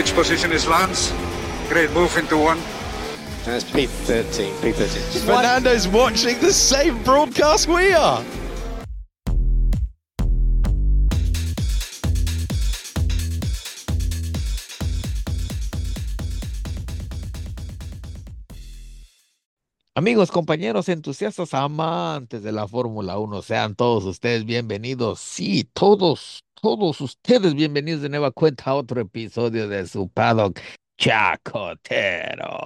which position is Lance? Great move into one. That's P13. P13. Fernando's watching the same broadcast we are. Amigos, compañeros, entusiastas, amantes de la Fórmula 1, sean todos ustedes bienvenidos. Sí, todos, todos ustedes bienvenidos de nueva cuenta a otro episodio de su paddock chacotero.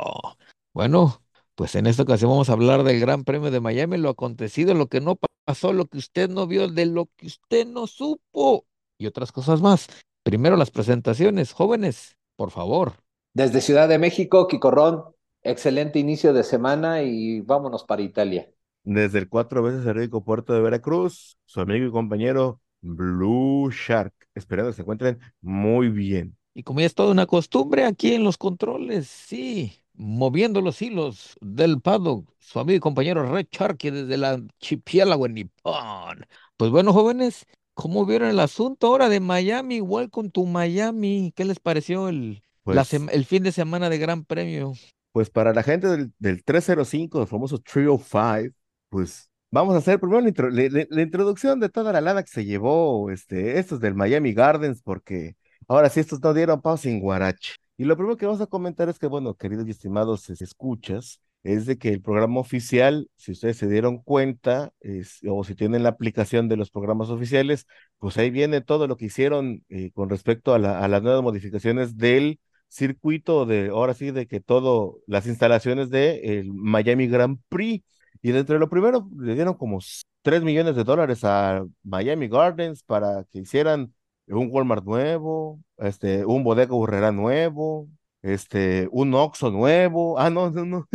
Bueno, pues en esta ocasión vamos a hablar del Gran Premio de Miami, lo acontecido, lo que no pasó, lo que usted no vio, de lo que usted no supo y otras cosas más. Primero las presentaciones, jóvenes, por favor. Desde Ciudad de México, Quicorrón, excelente inicio de semana y vámonos para Italia. Desde el cuatro veces rico puerto de Veracruz, su amigo y compañero Blue Shark, esperando que se encuentren muy bien. Y como ya es toda una costumbre aquí en los controles, sí, moviendo los hilos del paddock, su amigo y compañero Red Sharky desde la archipiélago en Nippon. Pues bueno, jóvenes, ¿cómo vieron el asunto ahora de Miami? Igual con tu Miami, ¿qué les pareció el, Pues, el fin de semana de Gran Premio? pues para la gente del, del 305, el famoso 305, pues vamos a hacer primero la, intro- le- le- la introducción de toda la lana que se llevó este, estos del Miami Gardens, porque ahora sí estos no dieron paso sin guarache. Y lo primero que vamos a comentar es que, bueno, queridos y estimados es- escuchas, es de que el programa oficial, si ustedes se dieron cuenta, es- o si tienen la aplicación de los programas oficiales, pues ahí viene todo lo que hicieron eh, con respecto a, la- a las nuevas modificaciones del circuito de, ahora sí, de que todo, las instalaciones de Miami Grand Prix. Y dentro de lo primero, le dieron como 3 millones de dólares a Miami Gardens para que hicieran un Walmart nuevo, este, un Bodega Urrera nuevo, este, un Oxxo nuevo. Ah, no, no, no.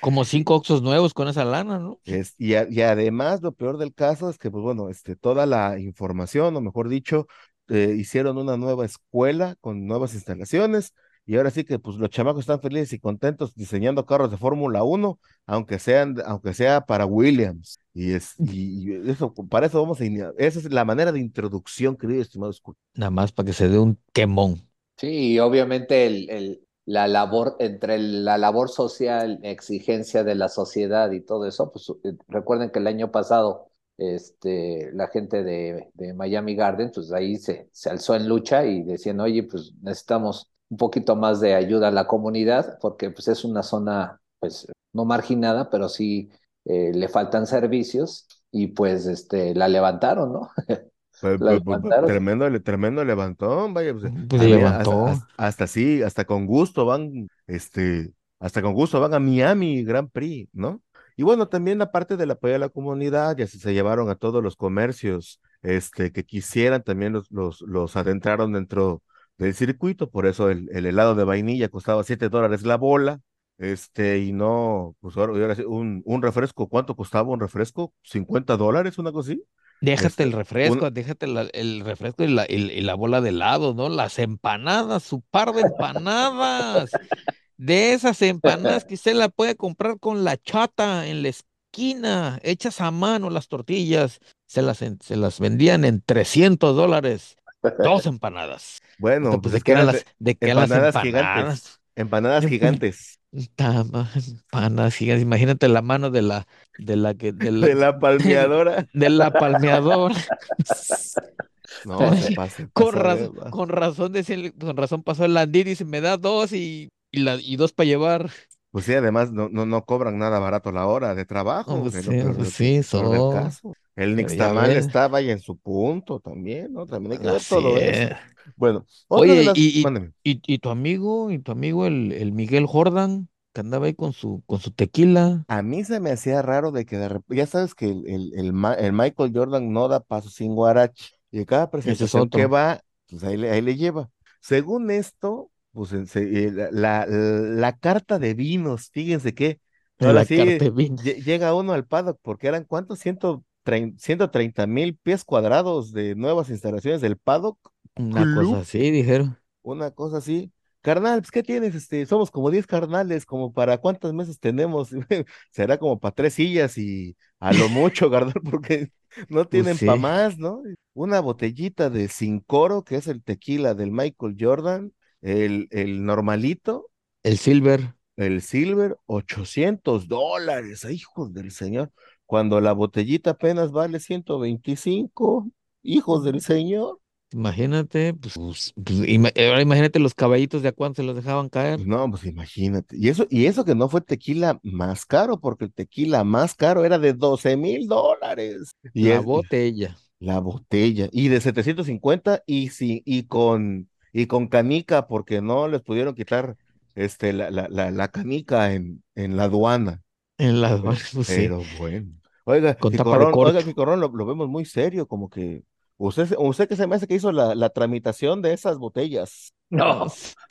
Como cinco Oxos nuevos con esa lana, ¿no? Es, y, a- y además, lo peor del caso es que, pues bueno, este, toda la información, o mejor dicho, eh, hicieron una nueva escuela con nuevas instalaciones, y ahora sí que, pues, los chamacos están felices y contentos diseñando carros de Fórmula 1, aunque sean, aunque sea para Williams. Y es, y, y eso, para eso vamos a. Esa es la manera de introducción, querido estimado escu- Nada más para que se dé un quemón. Sí, y obviamente el, el- la labor, entre el- la labor social, exigencia de la sociedad y todo eso, pues eh, recuerden que el año pasado este, la gente de, de Miami Garden, pues ahí se, se alzó en lucha y decían, oye, pues necesitamos un poquito más de ayuda a la comunidad, porque pues es una zona, pues no marginada, pero sí eh, le faltan servicios y pues este, la levantaron, ¿no? Pues, pues, pues. Tremendo, tremendo levantón, vaya, pues, Pues a mí levantó. Hasta sí, hasta con gusto van, este, hasta con gusto van a Miami Grand Prix, ¿no? Y bueno, también aparte del apoyo a la comunidad, ya se, se llevaron a todos los comercios, este, que quisieran, también los, los, los adentraron dentro del circuito, por eso el, el helado de vainilla costaba 7 dólares la bola, este, y no, pues ahora, un, un refresco, ¿cuánto costaba un refresco? ¿50 dólares, una cosa así? Déjate Este, el refresco, un- déjate la- el refresco y la, y, y la bola de helado, ¿no? Las empanadas, su par de empanadas. De esas empanadas que usted la puede comprar con la chata en la esquina, hechas a mano las tortillas. Se las, se las vendían en 300 dólares. Dos empanadas. Bueno, pues pues, ¿de qué que eran las, de- qué eran las empanadas gigantes. empanadas? Empanadas gigantes. Tama- Empanadas gigantes. Imagínate la mano de la, de la que, de la, De la palmeadora. de la palmeadora. No, se pasa. Con razón, con razón, decía el- con razón pasó el Landy, dice, me da dos y, y, la, y dos para llevar. Pues sí, además no, no, no cobran nada barato la hora de No, trabajo, pues que es sí, pues lo sí, que- El Nixtamal estaba ahí en su punto también, ¿no? También hay que ver todo eso. es. Bueno, Oye, las... y, y, y, y tu amigo, y tu amigo el, el Miguel Jordan, que andaba ahí con su, con su tequila. A mí se me hacía raro de que de repente, ya sabes que el, el, el Ma- el Michael Jordan no da paso sin guarache, y cada presentación que va, pues ahí le, ahí le lleva. Según esto, pues eh, la, la, la carta de vinos, fíjense que ahora La sí llega uno al paddock, porque eran cuántos, 130 mil pies cuadrados de nuevas instalaciones del paddock, Una club. cosa así, dijeron. una cosa así. Carnal, pues, ¿qué tienes? Este, somos como 10 carnales, como para cuántas mesas tenemos. Será como para tres sillas y a lo mucho, carnal, porque no tienen sí. para más, ¿no? Una botellita de Cincoro, que es el tequila del Michael Jordan, El, el normalito, El Silver. el silver, 800 dólares, ¡ay, hijos del señor. Cuando la botellita apenas vale 125, hijos del señor. Imagínate, pues, pues, pues, ima- ahora imagínate los caballitos de a cuánto se los dejaban caer. Pues no, pues imagínate. Y eso, y eso que no fue tequila más caro, porque el tequila más caro era de 12 mil dólares. Y La es- botella. La botella. Y de 750 y, sí, y, con, y con canica, porque no les pudieron quitar este, la, la, la, la canica en, en la aduana. En la Pero, pues sí. pero bueno. Oiga, Con Picorrón, oiga. Picorrón, lo, lo vemos muy serio, como que usted, usted que se me hace que hizo la, la tramitación de esas botellas. No,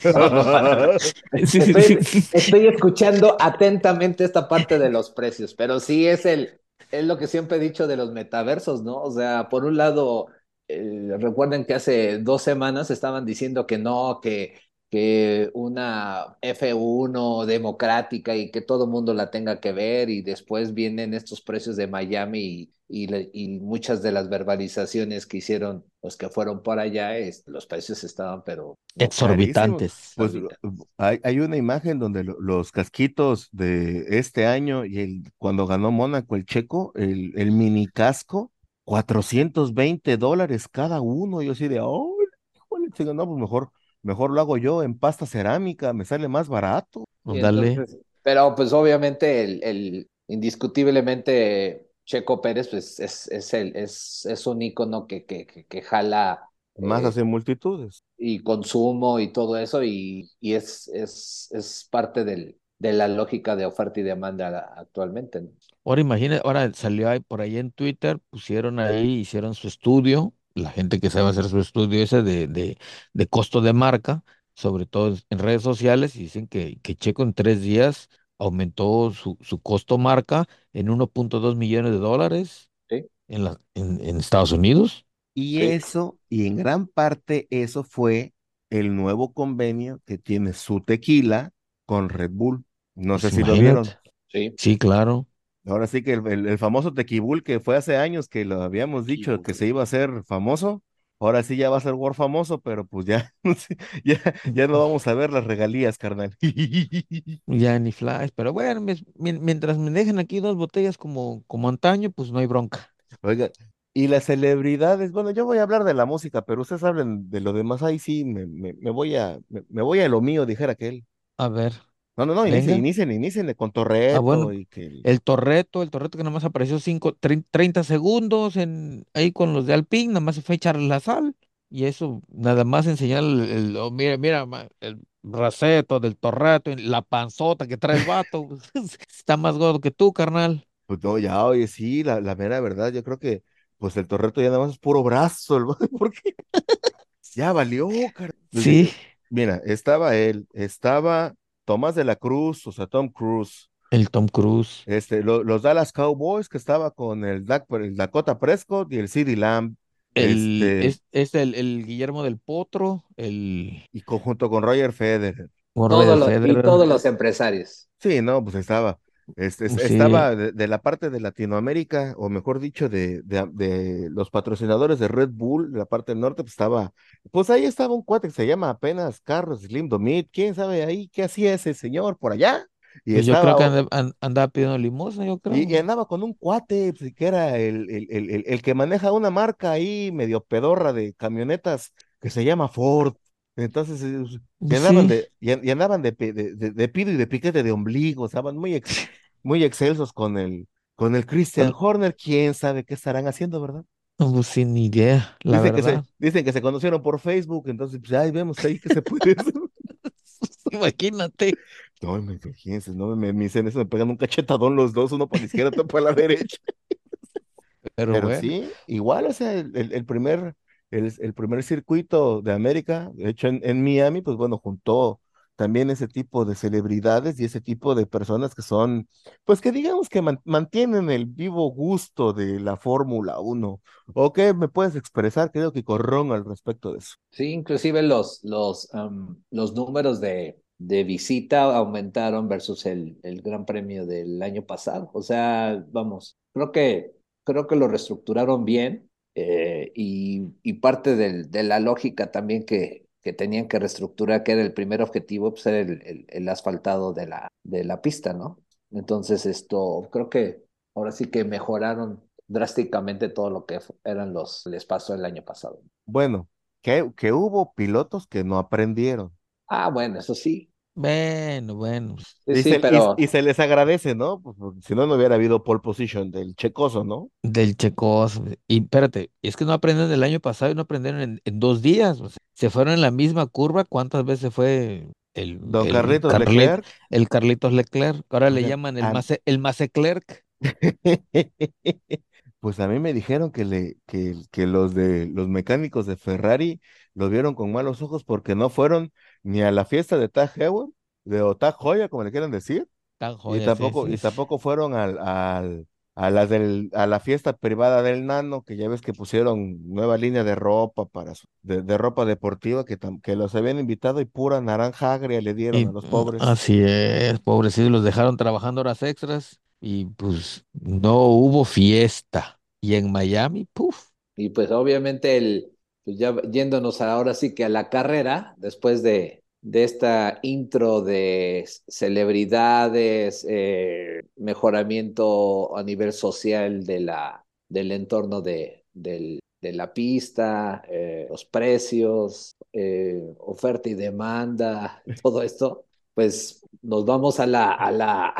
Estoy, sí. estoy escuchando atentamente esta parte de los precios, pero sí es el, es lo que siempre he dicho de los metaversos, ¿no? O sea, por un lado, eh, recuerden que hace dos semanas estaban diciendo que no, que, que una F1 democrática y que todo mundo la tenga que ver y después vienen estos precios de Miami y, y, muchas de las verbalizaciones que hicieron los que fueron por allá, es, los precios estaban pero Exorbitantes. Pues hay, hay una imagen donde lo- los casquitos de este año y el, cuando ganó Mónaco el checo, el, el mini casco, 420 dólares cada uno. Yo así de, oh, no, pues mejor, mejor lo hago yo en pasta cerámica, me sale más barato. Y Dale. entonces, pero pues obviamente el, el indiscutiblemente Checo Pérez pues es, es el es, es un ícono que, que, que, que jala Más eh, hace multitudes. y consumo y todo eso y, y es, es, es parte del, de la lógica de oferta y demanda actualmente, ¿no? Ahora imagina, ahora salió ahí por ahí en Twitter, pusieron ahí, hicieron su estudio, la gente que sabe hacer su estudio ese de, de, de costo de marca, sobre todo en redes sociales, y dicen que, que Checo en tres días aumentó su, su costo marca en 1.2 millones de dólares Sí. en, la, en, en Estados Unidos. Y Sí. eso, y en gran parte eso fue el nuevo convenio que tiene su tequila con Red Bull. No sé si lo vieron. Sí. Sí, claro. Ahora sí que el, el- el famoso Tequibul que fue hace años que lo habíamos dicho que se iba a hacer famoso, ahora sí ya va a ser War famoso, pero pues ya, ya, ya no vamos a ver las regalías, carnal. Ya ni flash, pero bueno, mientras me dejen aquí dos botellas como, como antaño, pues no hay bronca. Oiga, y las celebridades, bueno, yo voy a hablar de la música, pero ustedes hablen de lo demás, ahí sí, me, me, me voy a, me, me voy a lo mío, dijera aquel. A ver. No, no, no, inicien, inicien, inicien con Ah, Torreto bueno, y que... el Torreto, el Torreto que nada más apareció cinco, trein- 30 segundos en, ahí con los de Alpine, nada más se fue a echar la sal. Y eso, nada más enseñar el, el- oh, mira, mira, el raceto del Torreto, la panzota que trae el vato. Está más gordo que tú, carnal. Pues no, ya, oye, sí, la, la mera verdad, yo creo que pues el Torreto ya nada más es puro brazo, el porque ya valió, car- Pues, Sí, Mira, estaba él, estaba Tomás de la Cruz, o sea, Tom Cruise, el Tom Cruise. este, lo- los Dallas Cowboys, que estaba con el, Dak- el Dakota Prescott y el CeeDee Lamb, El, este, es, es el, el Guillermo del Potro, el y conjunto con Roger Federer. Roger Todos los, y Federer. todos los empresarios. Sí, no, pues estaba, este, Sí. estaba de, de la parte de Latinoamérica, o mejor dicho, de, de, de los patrocinadores de Red Bull, de la parte del norte, pues estaba, pues ahí estaba un cuate que se llama apenas Carlos Slim Domit, quién sabe ahí qué hacía ese señor por allá. Y Pues yo creo que andaba pidiendo limosna, yo creo. y, y andaba con un cuate, pues, que era el, el, el, el- el que maneja una marca ahí medio pedorra de camionetas que se llama Ford. Entonces, eh, andaban Sí. de, y, an- y andaban de, pe- de, de- de pido y de piquete de ombligo, estaban muy, ex- muy excelsos con el, con el Christian Horner, quién sabe qué estarán haciendo, ¿verdad? Pues sin idea, la Dicen que se, verdad. dicen que se conocieron por Facebook, entonces, pues ahí vemos ahí que se puede hacer. Imagínate. No, me imagínense, no me, me dicen eso, me pegan un cachetadón los dos, uno para la izquierda, otro para la derecha. Pero Pero bueno, sí, igual, o sea, el primer, el, primer circuito de América, hecho en, Miami, pues bueno, juntó también ese tipo de celebridades y ese tipo de personas que son, pues que digamos que man- mantienen el vivo gusto de la Fórmula 1. ¿O qué me puedes expresar, creo que corrón al respecto de eso? Sí, inclusive los, los, los números de, de visita aumentaron versus el, el Gran Premio del año pasado. O sea, vamos, creo que, creo que lo reestructuraron bien eh, y, y parte del- de la lógica también que, que tenían que reestructurar, que era el primer objetivo, pues era el, el, el asfaltado de la, de la pista, ¿no? Entonces, esto creo que ahora sí que mejoraron drásticamente todo lo que eran los les pasó el año pasado. Bueno, que, que hubo pilotos que no aprendieron. Ah, bueno, eso sí. Bueno, bueno. Sí, y, sí, se, y- pero y se les agradece, ¿no? Pues, porque si no, no hubiera habido pole position del checoso, ¿no? Del Checos. Y espérate, es que no aprenden del año pasado y no aprendieron en, en dos días. o sea, se fueron en la misma curva. ¿Cuántas veces fue el, Don el, Carlitos Carlit- Leclerc. el Carlitos Leclerc? Ahora le llaman el Mace, el Maceclerc. Pues a mí me dijeron que, le, que, que los de los mecánicos de Ferrari lo vieron con malos ojos porque no fueron ni a la fiesta de Tag Heuer, de o Tag Heuer, como le quieran decir, Tan y joya, sí, tampoco, sí, y tampoco fueron al, al, a las del, a la fiesta privada del Nano, que ya ves que pusieron nueva línea de ropa para su- de, de ropa deportiva que, tam- que los habían invitado y pura naranja agria le dieron Y, a los pobres. así es, pobrecitos, los dejaron trabajando horas extras y pues no hubo fiesta. Y en Miami, puf, Y pues obviamente el, pues ya yéndonos ahora sí que a la carrera, después de, de esta intro de celebridades, eh, mejoramiento a nivel social de la, del entorno de, de la pista, eh, los precios, eh, oferta y demanda, todo esto, pues nos vamos a la, a la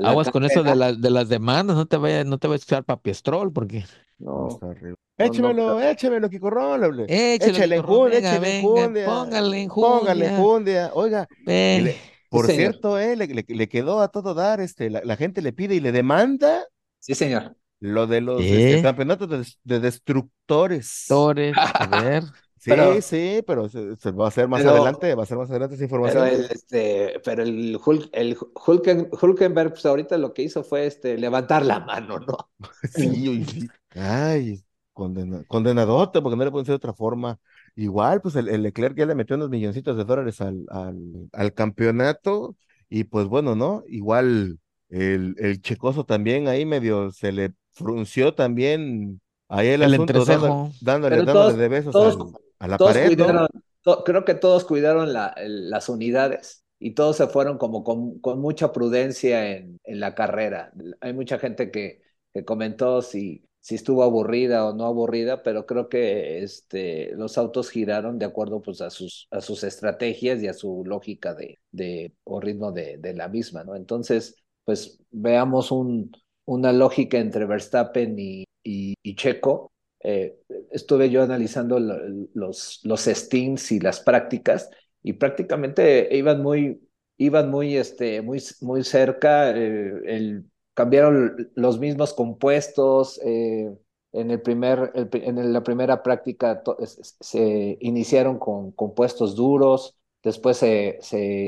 aguas con eso de, las de las demandas, no te vayas, no te vayas a echar papiestrol porque No, está horrible. no, no, Échemelo, échemelo, Kiko Roble. échale, Échale enjundia, venga, échale venga, enjundia. póngale Póngale enjundia, enjundia. Oiga, le- por señor. cierto, eh, le, le- le quedó a todo dar, este, la, la gente le pide y le demanda sí, señor. lo de los este, campeonatos de, de destructores. Torres, a ver, Sí, Pero- sí, pero se, se va a hacer más Pero- adelante, va a ser más adelante esa Pero información. el, este, pero el, Hulk, el Hulken- Hulkenberg, pues ahorita lo que hizo fue este, levantar la mano, ¿no? Sí, sí. Ay, condena, condenadote, porque no le pueden ser de otra forma. Igual, pues el, el Leclerc ya le metió unos milloncitos de dólares al, al, al campeonato, y pues bueno, ¿no? Igual el, el Checoso también ahí medio se le frunció también ahí el El asunto, dándole, entrecejo. dándole, Pero dándole todos- de besos todos- al- a la Todos pared, ¿no? cuidaron, to- creo que todos cuidaron la- las unidades y todos se fueron como con, con mucha prudencia en, en la carrera. Hay mucha gente que, que comentó si, si estuvo aburrida o no aburrida, pero creo que este, los autos giraron de acuerdo pues, a, sus, a sus estrategias y a su lógica de, de, o ritmo de, de la misma, ¿no? Entonces, pues veamos un, una lógica entre Verstappen y, y, y Checo. Eh, estuve yo analizando lo- los, los stints y las prácticas y prácticamente iban muy, iban muy, este, muy, muy cerca. eh, cambiaron los mismos compuestos. eh, en, el primer, en la primera práctica se iniciaron con compuestos duros. Después se,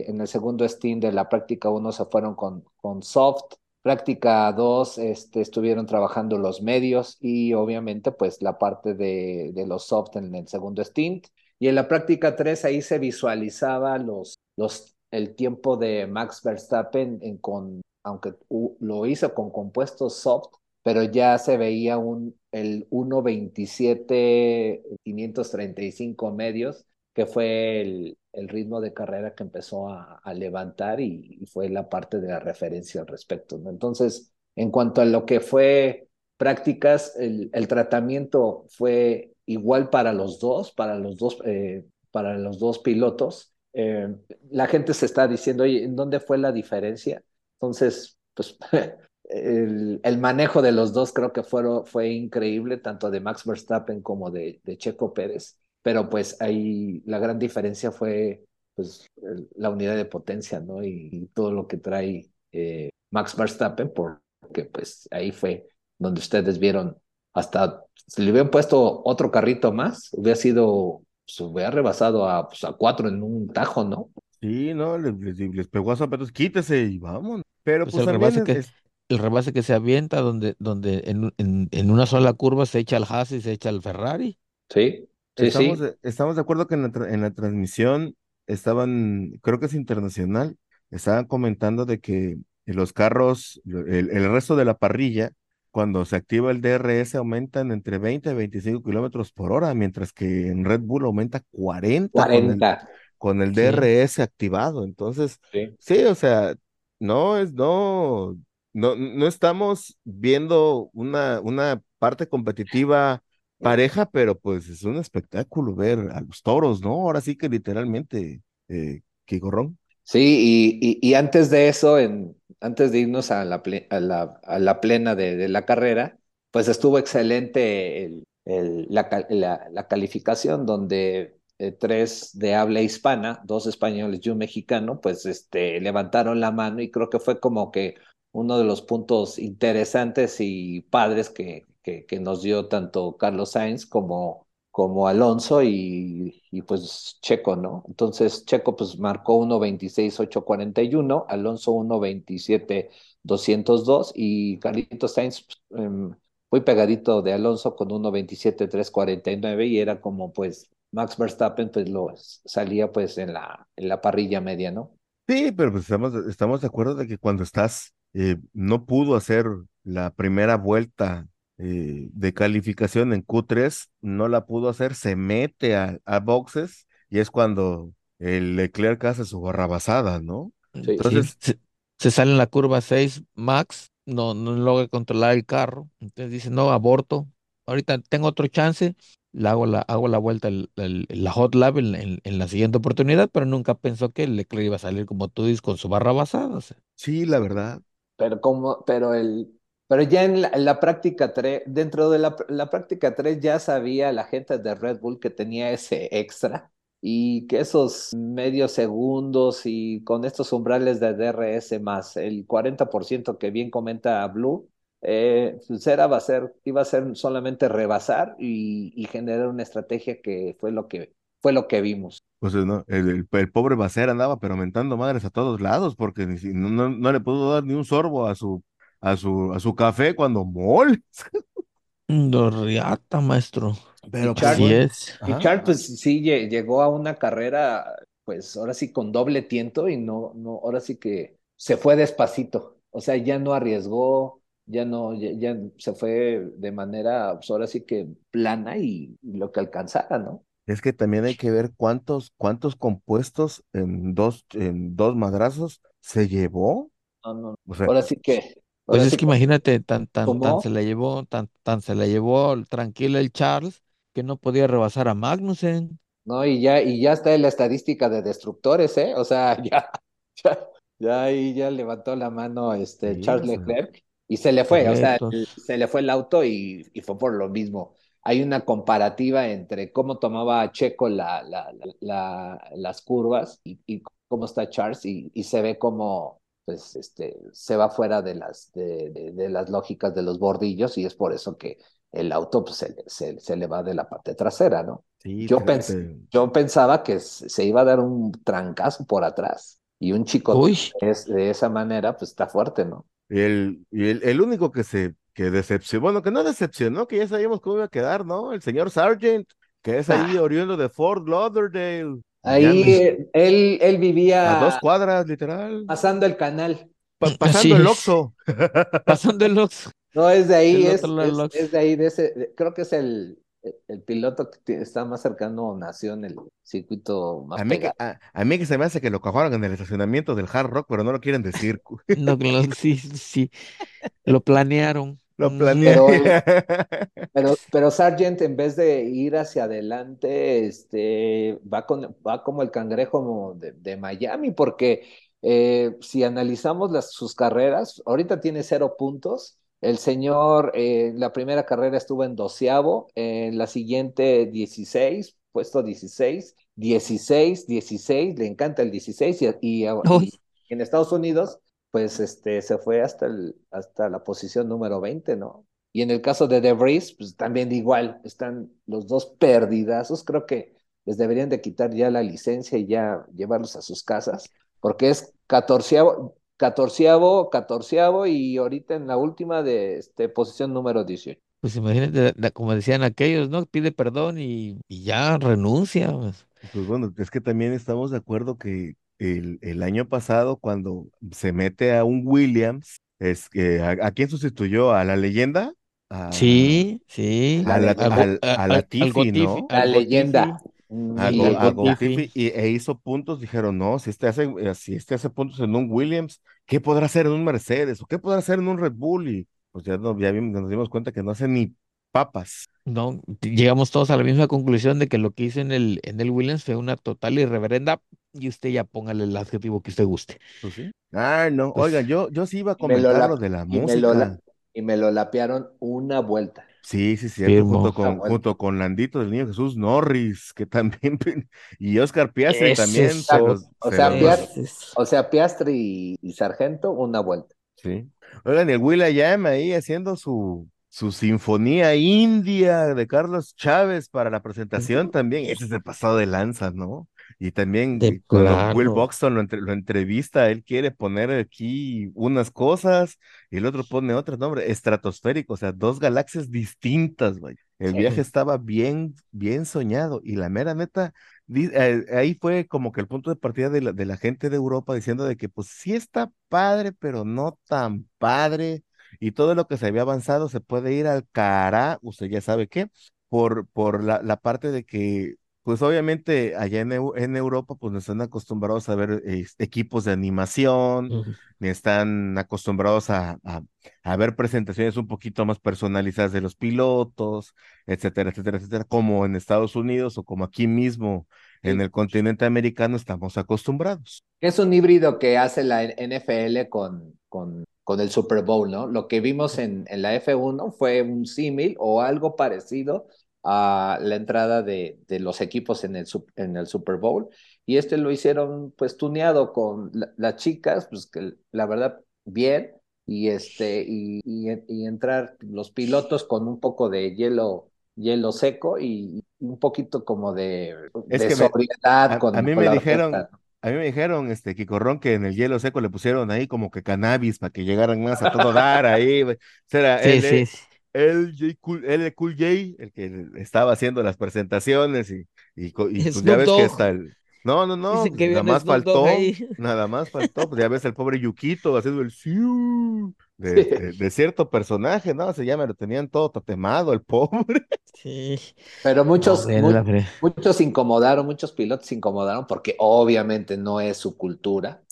en el segundo stint de la práctica 1 se fueron con, con soft. Práctica 2 este, estuvieron trabajando los medios y obviamente pues la parte de, de los soft en el segundo stint. Y en la práctica 3 ahí se visualizaba los, los, el tiempo de Max Verstappen en con, aunque lo hizo con compuestos soft, pero ya se veía un, el 1.27 535 medios, que fue el, el ritmo de carrera que empezó a, a levantar y, y fue la parte de la referencia al respecto. Entonces, en cuanto a lo que fue prácticas, el, el tratamiento fue igual para los dos, para los dos, eh, para los dos pilotos. Eh, la gente se está diciendo, oye, ¿en dónde fue la diferencia? Entonces, pues el, el manejo de los dos creo que fueron, fue increíble, tanto de Max Verstappen como de, de Checo Pérez, pero pues ahí la gran diferencia fue pues el- la unidad de potencia, ¿no? Y, y todo lo que trae eh, Max Verstappen, porque pues ahí fue donde ustedes vieron hasta si le hubieran puesto otro carrito más, hubiera sido, se hubiera rebasado a, pues, a cuatro en un tajo, ¿no? Sí, no, les, les, les pegó a zapatos, quítese y vamos. Pero Pues pues el rebase es- que, es- el rebase que se avienta donde, donde en, en, en una sola curva se echa al Haas y se echa al Ferrari. Sí, sí, Estamos, sí. de, estamos de acuerdo que en la, en la transmisión estaban, creo que es internacional, estaban comentando de que los carros, el, el resto de la parrilla cuando se activa el DRS aumentan entre 20 y 25 kilómetros por hora, mientras que en Red Bull aumenta 40, con el, 40. con el Sí. DRS activado. Entonces, Sí. sí, o sea, no es, no, no, no estamos viendo una, una parte competitiva pareja, pero pues es un espectáculo ver a los toros, ¿no? Ahora sí que literalmente, eh, Kigorrón. Sí, y, y, antes de eso, en, antes de irnos a la, ple- a la, plena de, la carrera, pues estuvo excelente el, el- la calificación donde eh, tres de habla hispana, dos españoles y un mexicano, pues este, levantaron la mano y creo que fue como que uno de los puntos interesantes y padres que, que, nos dio tanto Carlos Sainz como, como Alonso y, y pues Checo, ¿no? Entonces Checo pues marcó 1.26.841, Alonso 1.27.202 y Carlitos Sainz pues, em, muy pegadito de Alonso con 1.27.349 y era como pues Max Verstappen pues lo salía pues en la, en la parrilla media, ¿no? Sí, pero pues estamos, estamos de acuerdo de que cuando estás, eh, no pudo hacer la primera vuelta eh, de calificación en Q3, no la pudo hacer, se mete a, a boxes y es cuando el Leclerc hace su barrabasada, ¿no? Sí. Sí, Entonces, se, se sale en la curva 6, Max no, no logra controlar el carro, entonces dice, no, aborto, ahorita tengo otro chance, le hago la, hago la vuelta, el- el- la hot lap en, en- en la siguiente oportunidad, pero nunca pensó que el Leclerc iba a salir, como tú dices, con su barra basada. o sea. sí, la verdad. Pero como, pero el, pero ya en la, la práctica 3, dentro de la, la práctica 3 ya sabía la gente de Red Bull que tenía ese extra y que esos medios segundos y con estos umbrales de DRS más el 40% que bien comenta Blue, eh, pues va a ser, iba a ser solamente rebasar y, y generar una estrategia que fue lo que, fue lo que vimos. Pues no, el, el, el pobre Bacer andaba pero mentando madres a todos lados porque no, no, no le pudo dar ni un sorbo a su, a su, a su café cuando mol. Dorriata, maestro. Pero es. Y pues sí, lle- llegó a una carrera, pues ahora sí con doble tiento y no, no, ahora sí que se fue despacito. O sea, ya no arriesgó, ya no, ya, ya se fue de manera, pues ahora sí que plana y, y lo que alcanzara, ¿no? Es que también hay que ver cuántos, cuántos compuestos en dos, en dos madrazos se llevó. No, no. O sea, Ahora sí que, Pues ahora es sí que imagínate, tan, tan, tan ¿Cómo? se la llevó, tan, tan se la llevó tranquila el Charles, que no podía rebasar a Magnussen. No, y ya, y ya está en la estadística de destructores, ¿eh? O sea, ya, ya, ya ahí ya levantó la mano este Sí, Charles o sea. Leclerc y se le fue, o sea, el- se le fue el auto y, y fue por lo mismo. Hay una comparativa entre cómo tomaba Checo la, la, la- la- las curvas y, y cómo está Charles y, y se ve como pues este se va fuera de las de, de- de las lógicas de los bordillos y es por eso que el auto pues, se, le- se, se le va de la parte trasera, ¿no? sí, Yo, pens- yo pensaba que se iba a dar un trancazo por atrás y un chico Uy, es, de esa manera, pues está fuerte, ¿no? y el, y el, el único que se, que decepcionó, bueno, que no decepcionó, que ya sabíamos cómo iba a quedar, ¿no? El señor Sargent, que es ahí oriundo de Fort Lauderdale. Ahí me- él, él a dos vivía cuadras, literal. pasando el canal. Pa- Así pasando el. Oxxo. pasando el Ox. No, es de ahí, es, es, de ahí, de ese, de- creo que es el, el piloto que está más cercano, nació en el circuito más A mí, que, a, a mí que se me hace que lo cajaron en el estacionamiento del Hard Rock, pero no lo quieren decir. No, no, sí, sí, lo planearon. Lo Mm, planeé. Pero, pero Sargent, en vez de ir hacia adelante, este, va, con, va como el cangrejo de, de Miami, porque eh, si analizamos las, sus carreras, ahorita tiene cero puntos. El señor, eh, la primera carrera estuvo en doceavo, en la siguiente 16, puesto 16, 16, 16, le encanta el 16 y, y- y en Estados Unidos, pues este, se fue hasta, el, hasta la posición número 20, ¿no? Y en el caso de Debris, pues también igual, están los dos perdidazos. Creo que les deberían de quitar ya la licencia y ya llevarlos a sus casas, porque es catorceavo, catorceavo, catorceavo y ahorita en la última de este, posición número 18. Pues imagínate, como decían aquellos, ¿no? Pide perdón y, y ya renuncia. pues. Pues bueno, es que también estamos de acuerdo que el, el año pasado, cuando se mete a un Williams, es que a, a quién sustituyó a la leyenda, a, Sí, sí. a la, Al- a al- la Tiffy, Gotifi- ¿no? La leyenda. A, Y a Gotifi. Y, e hizo puntos, dijeron, no, si este hace, eh, si este hace puntos en un Williams, ¿qué podrá hacer en un Mercedes? ¿O qué podrá hacer en un Red Bull? Y pues ya, no, ya vimos- nos dimos cuenta que no hace ni papas. No, llegamos todos a la misma conclusión de que lo que hizo en el, en el Williams fue una total irreverenda y usted ya póngale el adjetivo que usted guste. Pues sí. Ah, no, Pues- oigan, yo, yo sí iba a me lo comentar lo de la y me lo la- música. y me lo lapearon una vuelta. Sí, sí, Firmo. junto con, junto con Landito del Niño Jesús Norris, que también, y Oscar Piastri también se los, O se sea, los- Piastri- O sea, Piastri y, y Sargento, una vuelta. Sí. Oigan, y el Will.i.am ahí haciendo su, su sinfonía india de Carlos Chávez para la presentación también. Ese es el pasado de lanza, ¿no? Y también De cuando Will. Buxton lo, entre- lo entrevista, él quiere poner aquí unas cosas y el otro pone otras, ¿no? Hombre, estratosférico, o sea, dos galaxias distintas, güey. El viaje estaba bien, bien soñado y la mera neta, eh, ahí fue como que el punto de partida de la, de la gente de Europa diciendo de que pues sí está padre, pero no tan padre y todo lo que se había avanzado se puede ir al cara, usted ya sabe qué, por, por la, la parte de que pues obviamente allá en, en Europa pues no están acostumbrados a ver eh, equipos de animación, ni están acostumbrados a, a, a ver presentaciones un poquito más personalizadas de los pilotos, etcétera, etcétera, etcétera, como en Estados Unidos o como aquí mismo en el continente americano estamos acostumbrados. Es un híbrido que hace la NFL con, con, con el Super Bowl, ¿no? Lo que vimos en, en la F1 fue un símil o algo parecido a la entrada de, de los equipos en el, en el Super Bowl. Y este lo hicieron pues tuneado con la- las chicas, pues que la verdad, bien. Y, este, y, y, y entrar los pilotos con un poco de hielo, hielo seco y, y un poquito como de, Es de que me- sobriedad a- con, a mí me dijeron- orquesta. A mí me dijeron, este, Quicorrón, que en el hielo seco le pusieron ahí como que cannabis para que llegaran más a todo dar ahí. Será Sí, el, sí, sí. el J. Cool, J, el que estaba haciendo las presentaciones y, y, pues ya ves que hasta el... No, no, no, Dicen que nada viene más faltó, ahí. nada más faltó, pues ya ves el pobre Yukito haciendo el siu de, Sí. de- de cierto personaje, ¿no? Se llama, lo tenían todo tatemado, el pobre. Sí. Pero muchos, No, mu- muchos se incomodaron, muchos pilotos se incomodaron porque obviamente no es su cultura.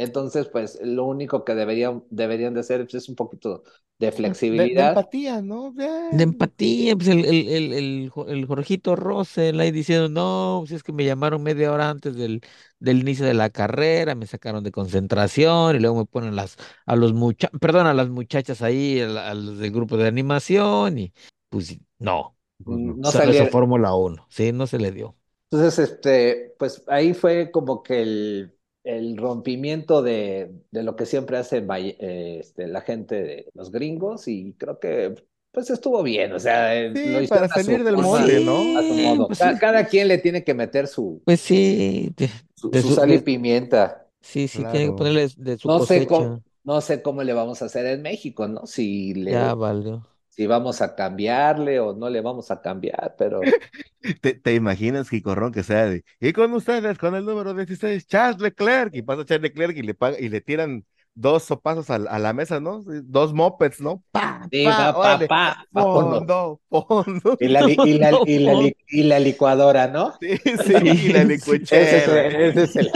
Entonces, pues lo único que deberían, deberían de hacer pues, es un poquito de De, de flexibilidad. empatía, ¿no? De empatía, pues el, el, el, el, el Jorgito Rosell ahí diciendo, no, si es que me llamaron media hora antes del, del inicio de la carrera, me sacaron de concentración y luego me ponen las, a los mucha perdón, a las muchachas ahí, a, los del grupo de animación y pues no, Pues no. No eso Fórmula 1, sí, no se le dio. Entonces, este, pues ahí fue como que el, el rompimiento de, de lo que siempre hace eh, este, la gente de los gringos y creo que pues estuvo bien, o sea, eh, Sí, lo para a su salir del molde, ¿no? a su modo. pues sí. Cada quien le tiene que meter su, Pues sí, de- su, de su su- sal y pimienta. sí, sí, tiene que ponerle de su No sé cosecha, cómo, no sé cómo le vamos a hacer en México, ¿no? Si le, ya valió. Si vamos a cambiarle o no le vamos a cambiar, pero ¿Te, te imaginas, Quicorrón, que sea de, y con ustedes, con el número 16, Charles Leclerc, y pasa Charles Leclerc y le, paga, y le tiran dos sopazos a, la- a la mesa, ¿no? Dos mopeds, ¿no? Pa, sí, pa, pa, órale, pa, vámonos. fondo, fondo. Y la, li- y la, y la li- y la licuadora, ¿no? Sí, sí, y la Sí. licuachela. Ese es, el- ese es el,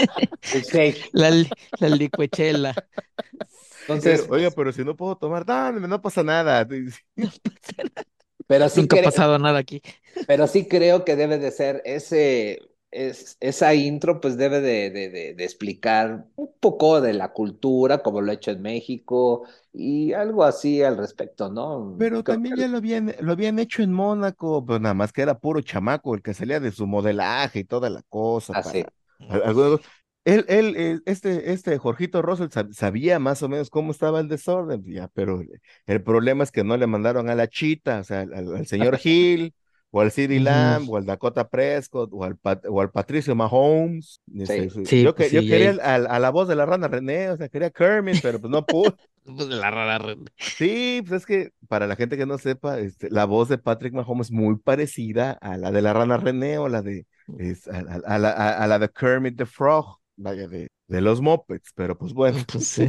el shake. La, la licuachela. Entonces, Oiga, pero si no puedo tomar, dame, no pasa nada. pero sí, Nunca ha pasado nada aquí. pero sí creo que debe de ser ese, es, esa intro, pues debe de, de, de, de explicar un poco de la cultura, como lo ha hecho en México, y algo así al respecto, ¿no? Pero Creo también que- ya lo habían, lo habían hecho en Mónaco, pero nada más que era puro chamaco, el que salía de su modelaje y toda la cosa. Ah, sí. para- al- alguna cosa. Él, él, eh, este, este Jorgito Russell sab- sabía más o menos cómo estaba el desorden, ya, pero el, problema es que no le mandaron a la chita, o sea, al, señor Hill, o al CD Ujú. Lamb, o al Dakota Prescott, o al, Pat- o al Patricio Mahomes. Este, Sí. Sí, yo, pues que- yo quería al- a, la voz de la rana René, o sea, quería Kermit, pero pues no pude. Pues la rara red. Sí, pues es que para la gente que no sepa, este, la voz de Patrick Mahomes es muy parecida a la de la rana René o la de es, a, a- a la, a- a la de Kermit the Frog, vaya de, de los mopeds, pero pues bueno. Pues sí,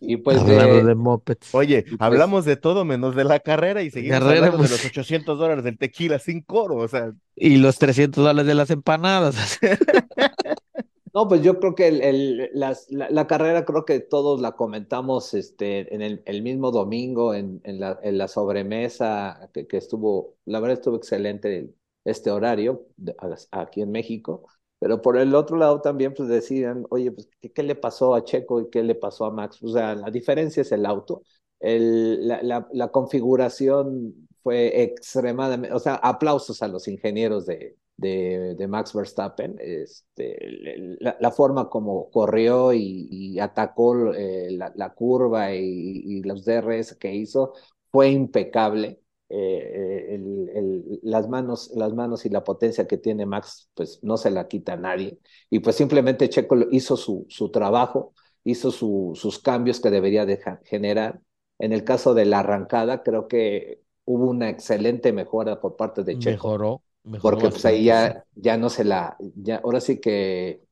Y pues hablando de, de mopeds. Oye, pues- hablamos de todo menos de la carrera y seguimos Carrera, hablando de pues. los 800 dólares del tequila sin coro, o sea, Y los 300 dólares de las empanadas. No, pues yo creo que el, el- las- la, la carrera creo que todos la comentamos este, en el, el mismo domingo en, en la, en la sobremesa que, que estuvo, la verdad estuvo excelente este horario de- a- aquí en México, pero por el otro lado también pues decían, oye, pues ¿qué, qué le pasó a Checo y qué le pasó a Max? O sea, la diferencia es el auto, el, la, la, la configuración fue extremadamente, o sea, aplausos a los ingenieros de, de, de Max Verstappen, este, la, la forma como corrió y, y atacó eh, la, curva y, y, los DRS que hizo fue impecable. Eh, el, el, las, manos, las manos y la potencia que tiene Max, pues no se la quita a nadie. Y pues simplemente Checo hizo su, su trabajo, hizo su, sus cambios que debería generar. En el caso de la arrancada, creo que hubo una excelente mejora por parte de Checo. Mejoró. Mejoró porque pues ahí ya, ya no se la, ya, ahora sí que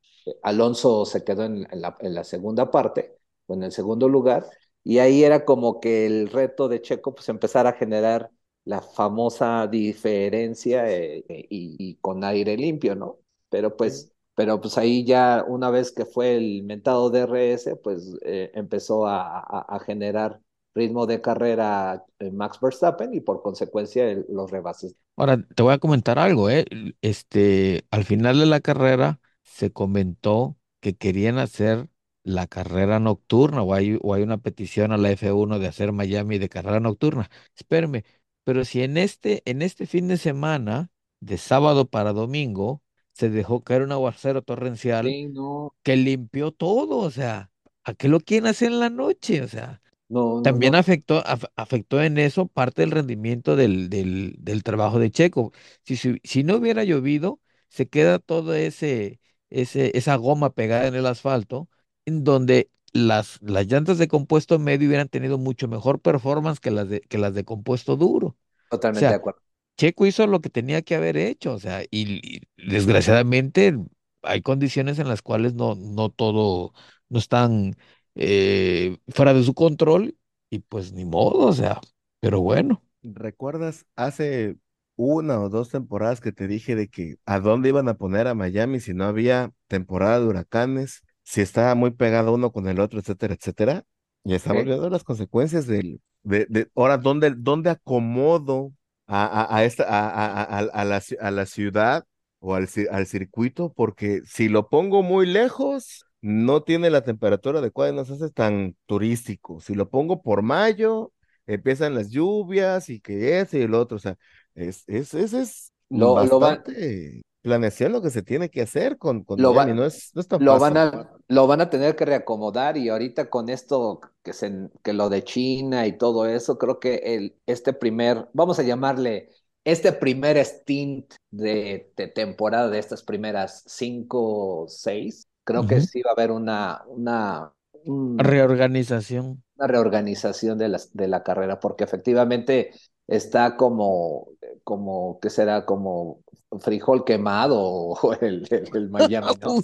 Alonso se quedó en, en, la, en la segunda parte, o en el segundo lugar, y ahí era como que el reto de Checo, pues empezar a generar la famosa diferencia eh, y, con aire limpio, ¿no? Pero pues, pero pues ahí ya una vez que fue el mentado DRS, pues eh, empezó a, generar ritmo de carrera Max Verstappen y por consecuencia los rebases. Ahora, te voy a comentar algo, ¿eh? Este, al final de la carrera se comentó que querían hacer la carrera nocturna o hay, o hay una petición a la F1 de hacer Miami de carrera nocturna. Espérame, pero si en este, en este fin de semana, de sábado para domingo, se dejó caer un aguacero torrencial sí, no. que limpió todo, o sea, ¿a qué lo quieren hacer en la noche? O sea, no, también no, afectó, af afectó en eso parte del rendimiento del, del, del trabajo de Checo. Si, si, si, no hubiera llovido, se queda todo ese, ese, esa goma pegada en el asfalto, en donde las, las llantas de compuesto medio hubieran tenido mucho mejor performance que las de, que las de compuesto duro. Totalmente o sea, de acuerdo. Checo hizo lo que tenía que haber hecho, o sea, y, y desgraciadamente hay condiciones en las cuales no, no todo, no están eh, fuera de su control y pues ni modo, o sea, pero bueno. ¿Recuerdas hace una o dos temporadas que te dije de que a dónde iban a poner a Miami si no había temporada de huracanes, si estaba muy pegado uno con el otro, etcétera, etcétera? Y estamos viendo las consecuencias del, de, de ahora, ¿dónde, dónde acomodo a, a, a esta, a, a, a, a la, a la ciudad o al, al circuito? Porque si lo pongo muy lejos, no tiene la temperatura adecuada y no se hace tan turístico. Si lo pongo por mayo, empiezan las lluvias y que ese y el otro. O sea, es, es, es, es Lo- lo bastante planeación lo que se tiene que hacer con, con Lo va- Miami. No es, no es tan Lo fácil. van a, lo van a tener que reacomodar y ahorita con esto que, se, que lo de China y todo eso, creo que el, este primer, vamos a llamarle, este primer stint de, de temporada de estas primeras cinco o seis, creo que sí va a haber una, una, un- Reorganización. una reorganización de, las, de la carrera, porque efectivamente está como, como, ¿qué será? Como frijol quemado o el, el, el Miami, ¿no?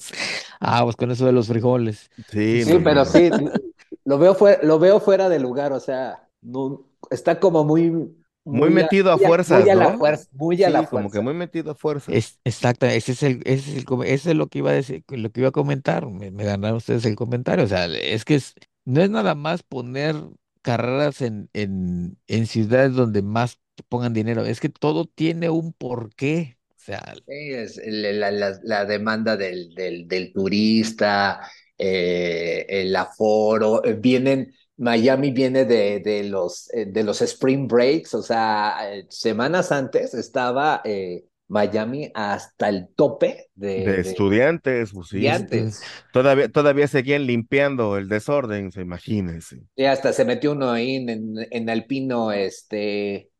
Ah, pues con eso de los frijoles. Sí, Sí, no, pero no. sí, lo veo fuera, lo veo fuera de lugar, o sea, no, está como muy, Muy metido a fuerzas, muy a la fuerza, muy a Sí, la como que fuerza. muy metido a fuerza. Es, exacto, ese es el, ese es el, come- ese es lo que iba a decir, lo que iba a comentar, me, me ganaron ustedes el comentario, o sea, es que es, no es nada más poner carreras en, en, en ciudades donde más pongan dinero, es que todo tiene un porqué, o sea, la, la- demanda del, del, turista, eh, el aforo, eh, vienen, Miami viene de, de los, eh, de los spring breaks, o sea, semanas antes estaba Miami hasta el tope de, De de estudiantes, pues sí. estudiantes. Todavía, todavía seguían limpiando el desorden, se imagínense. Y hasta se metió uno ahí en, en, en Alpino, este,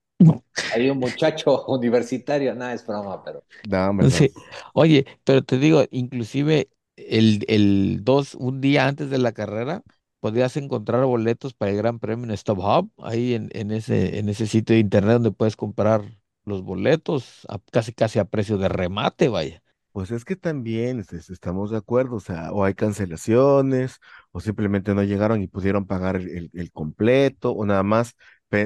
hay un muchacho universitario, nada, es broma, pero No. Sí. Oye, pero te digo, inclusive el, el dos, un día antes de la carrera, podías encontrar boletos para el Gran Premio en Stop Hub, ahí en, en ese, en ese sitio de internet donde puedes comprar los boletos a- casi casi a precio de remate, vaya. Pues es que también es- es- estamos de acuerdo, o sea, o hay cancelaciones, o simplemente no llegaron y pudieron pagar el, completo, o nada más,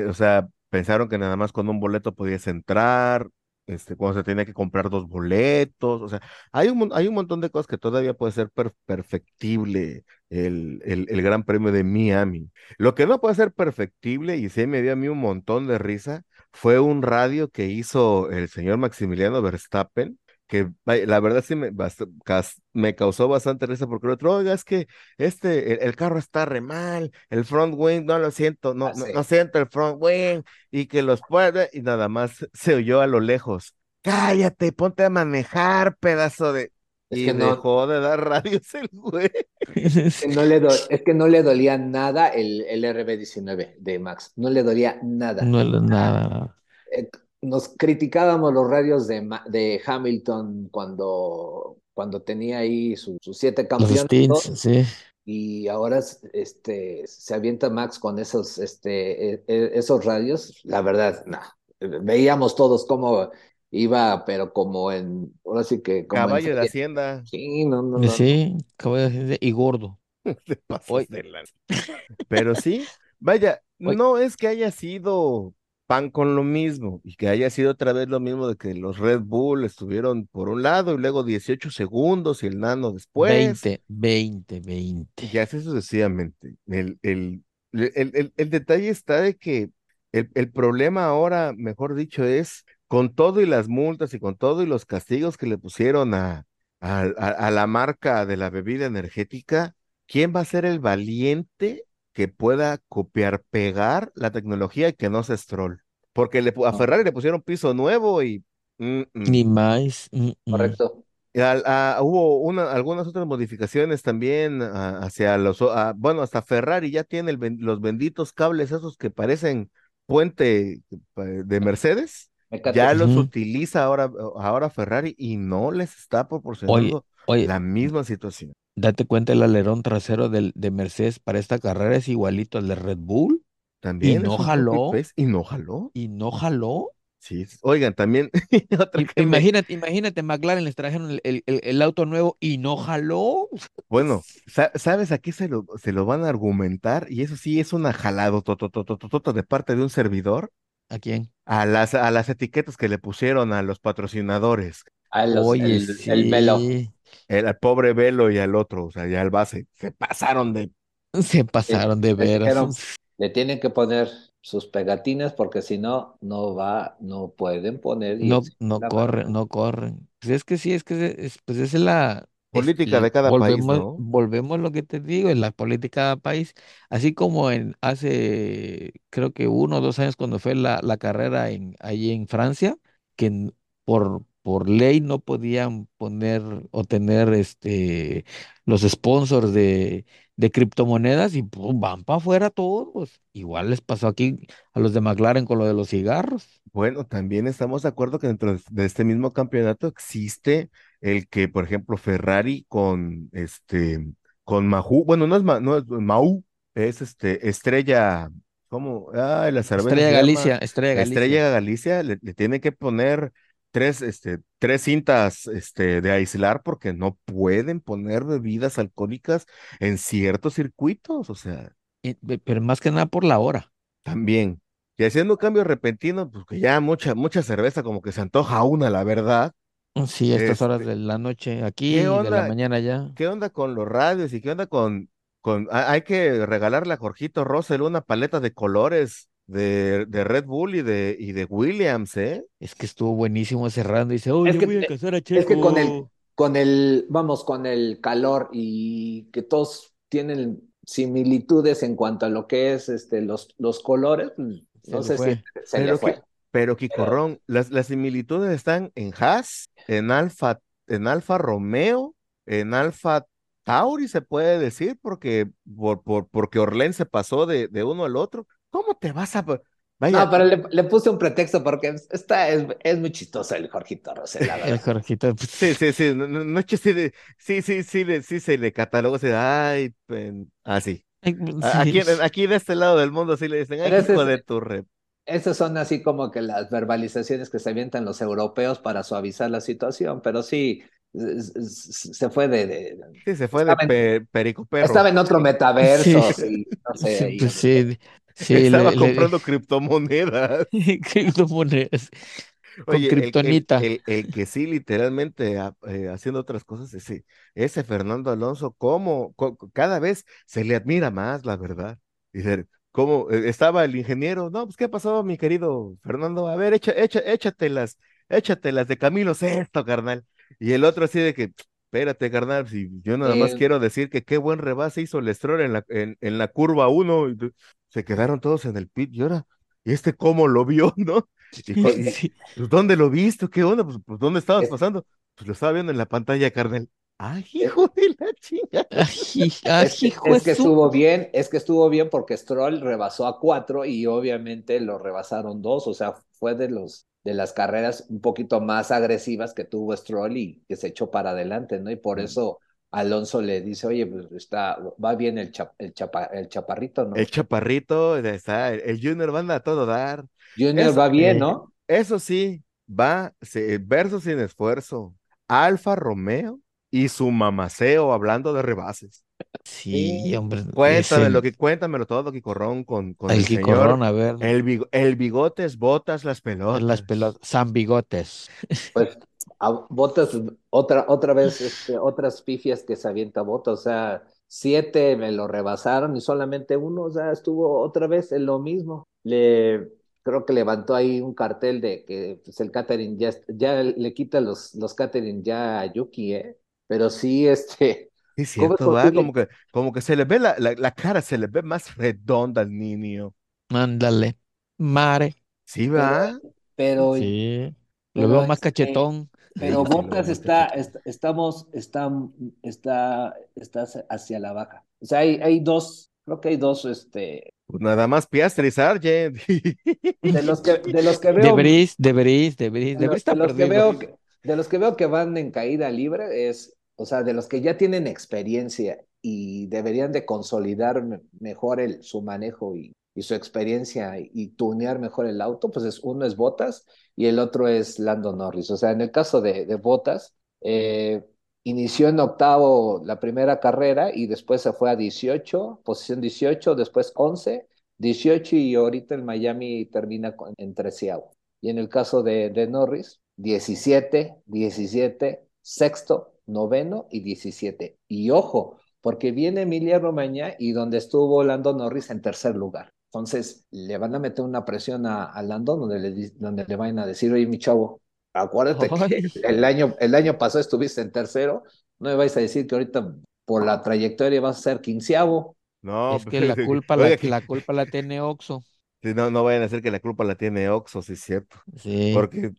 o sea, pensaron que nada más con un boleto podías entrar, este, cuando se tenía que comprar dos boletos, o sea, hay un, hay un montón de cosas que todavía puede ser per- perfectible el, el, el Gran Premio de Miami. Lo que no puede ser perfectible, y sí me dio a mí un montón de risa, fue un radio que hizo el señor Maximiliano Verstappen que la verdad sí me, causó bastante risa porque el otro, oiga, es que este, el, el carro está re mal, el front wing, no lo siento, no, Ah, no siento el front wing, y que los puede, y nada más se oyó a lo lejos, cállate, ponte a manejar, pedazo de... Es y que no- dejó de dar radios el güey. Que no le do- es que no le dolía nada el, el RB19 de Max, no le dolía nada. No es nada. Eh, nos criticábamos los radios de, Ma- de Hamilton cuando, cuando tenía ahí su- sus siete Los campeonatos Stins, sí. y ahora este, se avienta Max con esos, este, eh, eh, esos radios. La verdad, no. Veíamos todos cómo iba, pero como en, ahora sí que como en Caballo de feria. Hacienda, Sí, no, no, no. Sí, caballo de Hacienda y gordo. te pasas Oye. de lanza. Pero sí, vaya, Oye. no es que haya sido pan con lo mismo y que haya sido otra vez lo mismo de que los Red Bull estuvieron por un lado y luego 18 segundos y el nano después. 20, 20, 20. Y así sucesivamente. El, el, el, el- el detalle está de que el, el problema ahora, mejor dicho, es con todo y las multas y con todo y los castigos que le pusieron a, a, a- a la marca de la bebida energética, ¿quién va a ser el valiente que pueda copiar, pegar la tecnología y que no se stroll? Porque le, pu- a. Ferrari le pusieron piso nuevo y... mm, mm. Ni más. mm, mm. Correcto. Y al- a- hubo una, algunas otras modificaciones también ah, hacia los, ah, bueno, hasta Ferrari ya tiene el los benditos cables esos que parecen puente eh, de Mercedes, Mecate. Ya los utiliza ahora, ahora Ferrari y no les está proporcionando oye, la misma situación. date cuenta, el alerón trasero del, de Mercedes para esta carrera es igualito al de Red Bull También no es un jaló. y no jaló. y no jaló. Sí, oigan, también otra Imagínate, imagínate, McLaren les trajeron el, el- el- el auto nuevo y no jaló. Bueno, sa- ¿sabes a qué se lo, se lo van a argumentar? Y eso sí es una jalado tototototota de parte de un servidor. ¿A quién? a las, a las etiquetas que le pusieron a los patrocinadores, Ah, los- Oye, el, el velo. sí, el, al pobre Velo y al otro, o sea, ya al base, se pasaron de... se pasaron de veras. dijeron, Le tienen que poner sus pegatinas porque si no, no va, no pueden poner. y No, no la corren, no corren. Pues es que sí, es que es, pues esa es la Política de cada país, volvemos, ¿no? volvemos a lo que te digo, es la política de cada país, así como en hace creo que uno o dos años cuando fue la, la carrera en ahí en Francia, que por por ley no podían poner o tener este los sponsors de, de criptomonedas y pues, van para afuera todos. Igual les pasó aquí a los de McLaren con lo de los cigarros. Bueno, también estamos de acuerdo que dentro de de este mismo campeonato existe el que, por ejemplo, Ferrari con este, con Mahou, bueno, no es, Ma- no es Mau, es este, Estrella, ¿cómo? Ah, la cerveza Estrella Galicia, Estrella Galicia. Estrella Galicia, le, le tiene que poner tres, este, tres cintas, este, de aislar porque no pueden poner bebidas alcohólicas en ciertos circuitos, o sea, pero más que nada por la hora. también. Y haciendo un cambio repentino, pues que ya mucha, mucha cerveza como que se antoja una, la verdad. Sí, a estas horas Este, de la noche aquí ¿qué y de la mañana ya. ¿Qué onda con los radios y qué onda con, con, ha- hay que regalarle a Jorgito Russell una paleta de colores de, de Red Bull y de, y de Williams, ¿eh? Es que estuvo buenísimo cerrando. Dice, oye, Es que, voy a casar a es que con el, Checo. con el, vamos, con el calor y que todos tienen similitudes en cuanto a lo que es este, los, los colores, pues, Se no le sé fue. si se le fue. Pero Quicorrón, las, las similitudes están en Haas, en Alfa, en Alfa Romeo, en Alfa Tauri, se puede decir, porque, por, por, porque Orlen se pasó de, de uno al otro. ¿Cómo te vas a...? Vaya, No, pero le, le puse un pretexto porque está, es, es muy chistoso el Jorgito Rosell, la El verdad. Jorgito, pues, Sí, sí, sí, no, no, sí, sí, sí, sí, le- sí se le catalogó, se ay, pen- ah, sí. pues, A- sí, Aquí, aquí de este lado del mundo sí le dicen, ay, Pero ese hijo de tu rep. Esas son así como que las verbalizaciones que se avientan los europeos para suavizar la situación, pero sí, se fue de, de sí, se fue de pe, perico perro. Estaba en otro metaverso, Sí. y no sé. ahí, Pues sí, sí, Estaba le- le- comprando criptomonedas. criptomonedas con Oye, el- el, kriptonita. el, el que sí, literalmente a- eh, haciendo otras cosas, ese, ese Fernando Alonso, cómo co- cada vez se le admira más, la verdad. Dice, ¿cómo eh, estaba el ingeniero? No, pues, ¿qué pasó, mi querido Fernando? A ver, echa, echa, échatelas, échatelas de Camilo Sesto, carnal. Y el otro así de que, espérate, carnal, si yo nada más Eh. quiero decir que qué buen rebase hizo el Stroll en la, en, en la curva 1. Y tu- se quedaron todos en el pit y ahora, ¿y este cómo lo vio, no? Y, y- Sí. pues, ¿dónde lo viste? ¿Qué onda? Pues, pues, ¿dónde estabas Es- pasando? Pues lo estaba viendo en la pantalla, carnal. ¡Ay, hijo de la chinga! Es que, es estuvo bien, es que estuvo bien porque Stroll rebasó a cuatro y obviamente lo rebasaron dos, o sea, fue de los de las carreras un poquito más agresivas que tuvo Stroll y que se echó para adelante, ¿no? Y por Mm. eso Alonso le dice, oye, pues está, va bien el, chap- el, chapa- el chaparrito, ¿no? El chaparrito, está, el, el Junior va a todo dar. Junior eso- va bien, eh, ¿no? Eso sí, va se, verso sin esfuerzo. Alfa Romeo y su mamaceo hablando de rebases. Sí, hombre. Cuéntame lo que, cuéntamelo todo, Quicorrón, con, con el el Quicorrón, a ver. El, bigo- el bigotes, botas, las pelotas. Las pelotas. San Bigotes. Pues a Botas, otra, otra vez, este, otras pifias que se avienta Botas, o sea, siete me lo rebasaron y solamente uno, o sea, estuvo otra vez en lo mismo. Le, creo que levantó ahí un cartel de que pues, el catering ya, ya le quita los, los catering ya a Yuki, ¿eh? Pero sí, este, Sí, es ¿Cómo es cierto, va, como que, como que se le ve la, la, la cara, se le ve más redonda al niño. Ándale. Mare. Sí, va. pero, Sí. pero Lo veo más este, cachetón. Pero veo está, cachetón. est- estamos, está, está, está hacia la baja. O sea, hay, hay dos, creo que hay dos, este, Pues nada más Piastri, Sargent. de los que, de los que De veo, Bris, de Bris, de Bris. de De los, Bris está de los que veo, que- de los que veo que van en caída libre es, o sea, de los que ya tienen experiencia y deberían de consolidar me- mejor el, su manejo y, su experiencia y, tunear mejor el auto, pues es, uno es Botas y el otro es Lando Norris. O sea, en el caso de, de Botas, eh, inició en octavo la primera carrera y después se fue a 18, posición 18, después 11, 18 y ahorita el Miami termina con- en treceavo. Y en el caso de, de Norris, 17, 17, sexto, noveno y 17. Y ojo, porque viene Emilia Romagna y donde estuvo Lando Norris en tercer lugar. Entonces, le van a meter una presión a, a Lando donde le, donde le van a decir, oye, mi chavo, acuérdate que el año, el año pasado estuviste en tercero, no me vais a decir que ahorita por la trayectoria vas a ser quinceavo. No, Es que la pues, culpa, la, que- la culpa la tiene Oxo. sí, no, no vayan a decir que la culpa la tiene Oxo, sí es cierto. Sí. Porque, po- que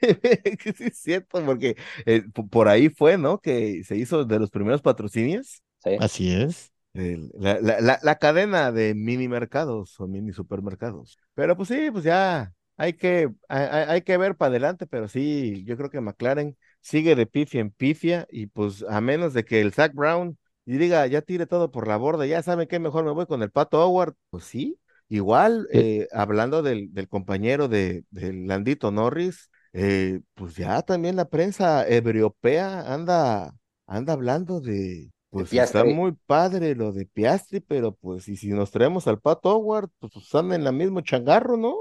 sí es cierto, porque eh, po- por ahí fue, ¿no? Que se hizo de los primeros patrocinios. ¿sí? Así es. el- la, la, la, la cadena de mini mercados o mini supermercados. Pero pues sí, pues ya hay que, hay, hay- hay que ver para adelante, pero sí, yo creo que McLaren sigue de pifia en pifia y pues a menos de que el Zach Brown y diga, ya tire todo por la borda, ya saben que mejor me voy con el Pato Howard, pues sí, igual Sí. eh, hablando del, del compañero de, del Landito Norris, eh, pues ya también la prensa europea anda, anda hablando de, pues está muy padre lo de Piastri, pero pues y si nos traemos al Pato Howard, pues están en la mismo changarro, ¿no?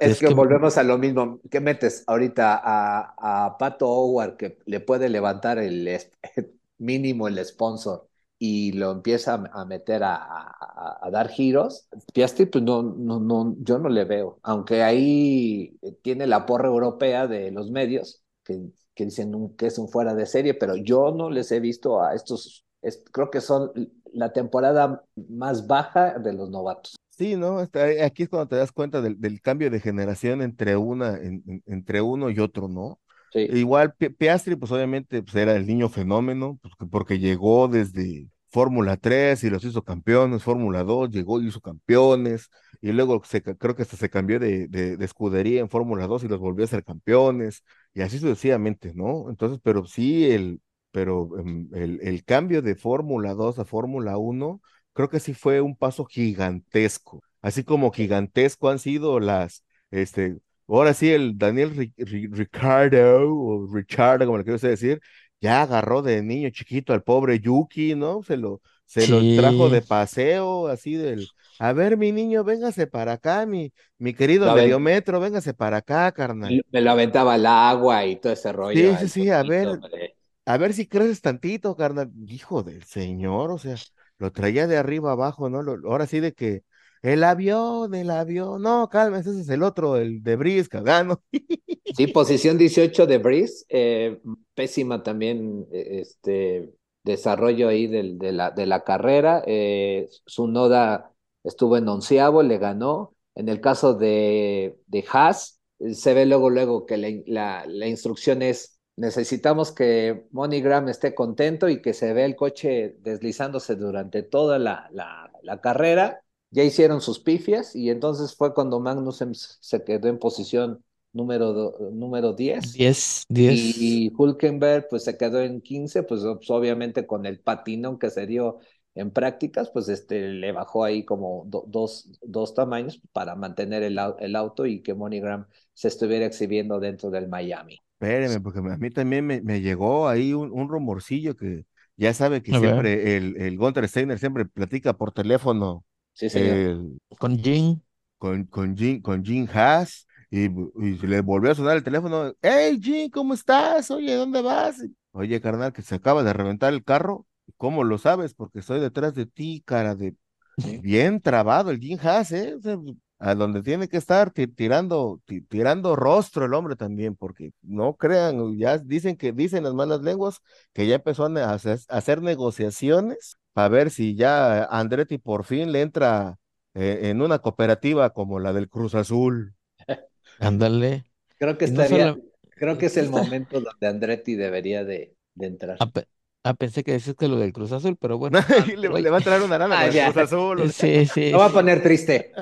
Es, Es que, que- volvemos a lo mismo. ¿Qué metes ahorita a, a Pato Howard que le puede levantar el mínimo el sponsor y lo empieza a, meter a, a- a dar giros? Piastri, pues no, no, no, yo no le veo. Aunque ahí tiene la porra europea de los medios que, que dicen que es un fuera de serie, pero yo no les he visto a estos. es- creo que son la temporada más baja de los novatos. Sí, ¿no? Eh, aquí es cuando te das cuenta del, del cambio de generación entre una, en- en- entre uno y otro, ¿no? Sí. Igual Pi- Piastri, pues obviamente pues, era el niño fenómeno, pues, que- porque llegó desde Fórmula 3 y los hizo campeones, Fórmula 2 llegó y hizo campeones, y luego se, creo que hasta se cambió de, de, de escudería en Fórmula 2 y los volvió a ser campeones, y así sucesivamente, ¿no? Entonces, pero sí, el, pero em, el, el cambio de Fórmula 2 a Fórmula 1, creo que sí fue un paso gigantesco, así como gigantesco han sido las, este, ahora sí, el Daniel Ri- Ri- Ricardo, o Richard, como le quiero decir, ya agarró de niño chiquito al pobre Yuki, ¿no? Se lo, se lo trajo de paseo, así del, a ver, mi niño, véngase para acá, mi, mi querido aven- mediometro, véngase para acá, carnal. Me lo aventaba al agua y todo ese rollo. Sí, sí, sí, a ver, hombre. a ver si creces tantito, carnal. Hijo del señor, o sea, lo traía de arriba abajo, ¿no? Lo- ahora sí de que el avión, el avión, no, cálmese, ese es el otro, el de Brisca, gano. Sí, posición 18 de Breeze, eh, pésima también eh, este desarrollo ahí del- de, la, de la carrera. Eh, Tsunoda estuvo en onceavo, le ganó. En el caso de, de Haas, eh, se ve luego, luego que la, la, la instrucción es necesitamos que MoneyGram esté contento y que se vea el coche deslizándose durante toda la, la, la carrera. Ya hicieron sus pifias y entonces fue cuando Magnussen se quedó en posición número, do- número 10 10, 10. y Hulkenberg pues se quedó en 15, pues, pues, obviamente con el patinón que se dio en prácticas, pues este le bajó ahí como do- dos, dos tamaños para mantener el, el auto y que MoneyGram se estuviera exhibiendo dentro del Miami. Espéreme, porque a mí también me, me llegó ahí un, un rumorcillo que ya sabe que A ver. siempre el, el Gunter Steiner siempre platica por teléfono Sí, señor. el- Con Jin. con, con Jim, con Jim Haas y, y le volvió a sonar el teléfono. Hey, Jim, ¿cómo estás? Oye, ¿dónde vas? Oye, carnal, que se acaba de reventar el carro. ¿Cómo lo sabes? Porque estoy detrás de ti, cara de... Bien trabado el Jim Haas, ¿eh? O sea, a donde tiene que estar ti- tirando, ti- tirando rostro el hombre también, porque no crean, ya dicen que dicen las malas lenguas que ya empezó a hacer, a hacer negociaciones para ver si ya Andretti por fin le entra eh, en una cooperativa como la del Cruz Azul. Ándale. Creo que no estaría, solo- creo que es el momento donde Andretti debería de, de entrar. Ah, pe- ah, pensé que decías que lo del Cruz Azul, pero bueno. Y le, va a traer una lana Ah. Cruz Azul. o sea, Sí, sí. Lo va a poner triste.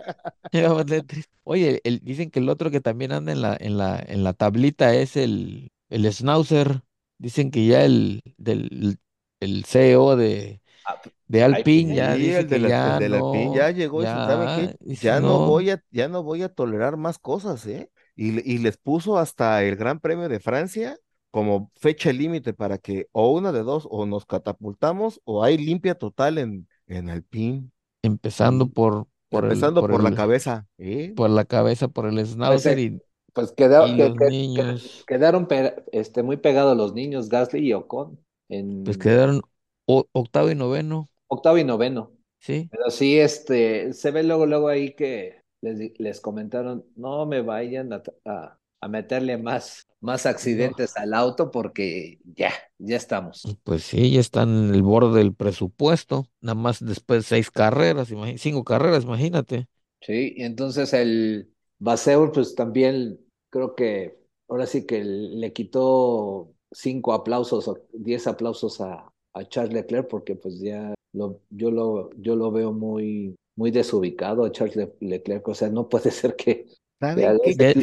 Me va a poner triste. Oye, el, dicen que el otro que también anda en la, en la, en la tablita es el, el Schnauzer. Dicen que ya el, del, el CEO de, Ah, de Alpine ya Sí, dice el de que la- ya el ya llegó y dice, ¿saben ya, qué? dice, Ya no no, voy a, ya no voy a tolerar más cosas, ¿eh? Y, y les puso hasta el Gran Premio de Francia como fecha límite para que o una de dos, o nos catapultamos o hay limpia total en, en Alpine, empezando por, por el, empezando por la cabeza, ¿eh? por la cabeza, por el Schnauzer eh, y, Pues quedó- y que- los que- que- niños, quedaron pe- este, muy pegados los niños, Gasly y Ocon, en pues quedaron o- octavo y noveno, octavo y noveno. ¿sí? Pero sí, este, se ve luego, luego ahí que les, les comentaron, no me vayan a, a- a meterle más, más accidentes al auto porque ya, ya estamos. Pues sí, ya están en el borde del presupuesto, nada más después de seis carreras, cinco carreras, imagínate. Sí, y entonces el Baseur, pues también creo que ahora sí que le quitó cinco aplausos o diez aplausos a, a Charles Leclerc porque pues ya lo, yo lo, yo lo veo muy, muy desubicado a Charles Le- Leclerc, o sea, no puede ser que, ¿Saben qué, de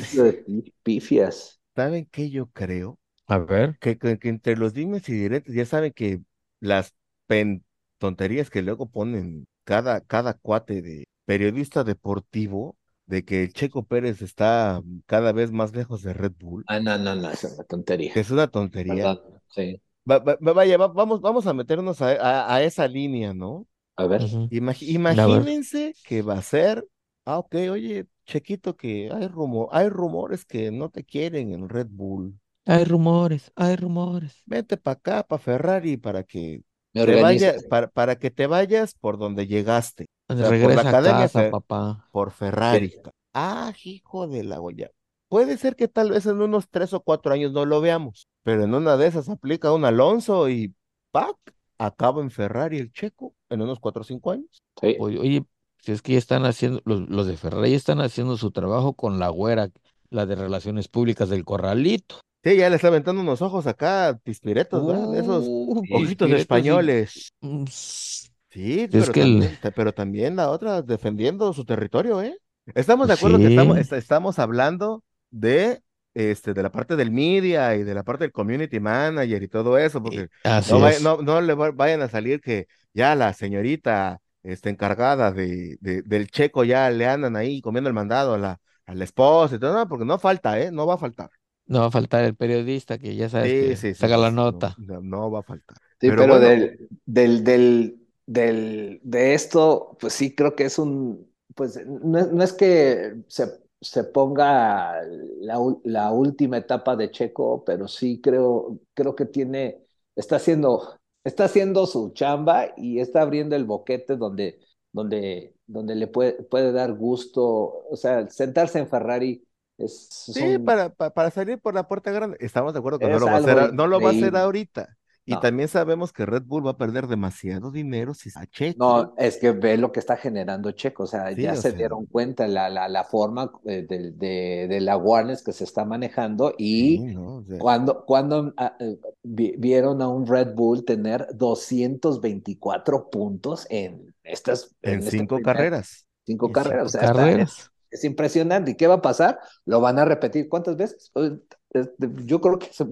pifias. ¿Saben qué yo creo? A ver, Que, que, que entre los dimes y diretes ya saben que las pen tonterías que luego ponen cada, cada cuate de periodista deportivo, de que Checo Pérez está cada vez más lejos de Red Bull, Ah, no, no, no, es una tontería. es una tontería. Perdón, sí. Va- va- va- vaya, va- vamos, vamos a meternos a, a- a esa línea, ¿no? A ver, A imagínense que va a ser, ah, ok, oye, Chequito, que hay rumor, hay rumores que no te quieren en Red Bull. Hay rumores, hay rumores. Vete para acá, para Ferrari, para que me te vaya, organizo. para, para que te vayas por donde llegaste, o sea, por la Regresa a academia casa, Fe- papá. por Ferrari. Ah, hijo de la olla. Puede ser que tal vez en unos tres o cuatro años no lo veamos, pero en una de esas aplica un Alonso y ¡pac! acaba en Ferrari el checo en unos cuatro o cinco años. Sí. Oye, oye, si es que ya están haciendo, los, los de Ferrari están haciendo su trabajo con la güera, la de Relaciones Públicas del Corralito. Sí, ya le está aventando unos ojos acá, pispiretos, esos Uh, Sí, ojitos españoles. Mm, Sí, Es pero que el- también, te- pero también la otra defendiendo su territorio, ¿eh? Estamos de acuerdo que estamos, estamos hablando de, este, de la parte del media y de la parte del community manager y todo eso, porque Así no, vaya- es. no, no le va- vayan a salir que ya la señorita este, encargada de, de- del checo ya le andan ahí comiendo el mandado a la, a la esposa y todo, no, porque no falta, ¿eh? No va a faltar. No va a faltar el periodista que ya sabes Sí, que sí, sí, saca sí, la nota. No, va a faltar. Sí, Pero pero, bueno. del, del, del, del, de esto, pues sí, creo que es un, pues no, es- no es que se, se ponga la, la última etapa de Checo, pero sí creo, creo que tiene, está haciendo, está haciendo su chamba y está abriendo el boquete donde, donde, donde le puede, puede dar gusto, o sea, sentarse en Ferrari es, Sí, son- para, pa- para salir por la puerta grande. Estamos de acuerdo que no lo va a hacer, no lo va a hacer ahorita. Y No. también sabemos que Red Bull va a perder demasiado dinero si se Checo. No, es que ve lo que está generando Checo, o sea, Sí, ya o se sea. dieron cuenta la, la, la forma eh, de, de, de la awareness que se está manejando y Sí, ¿no? O sea, cuando, cuando ah, eh, vi- vieron a un Red Bull tener 224 puntos en estas en este cinco carreras. cinco En carreras, o está- carreras. es impresionante. ¿Y qué va a pasar? ¿Lo van a repetir cuántas veces? Este, Yo creo que se,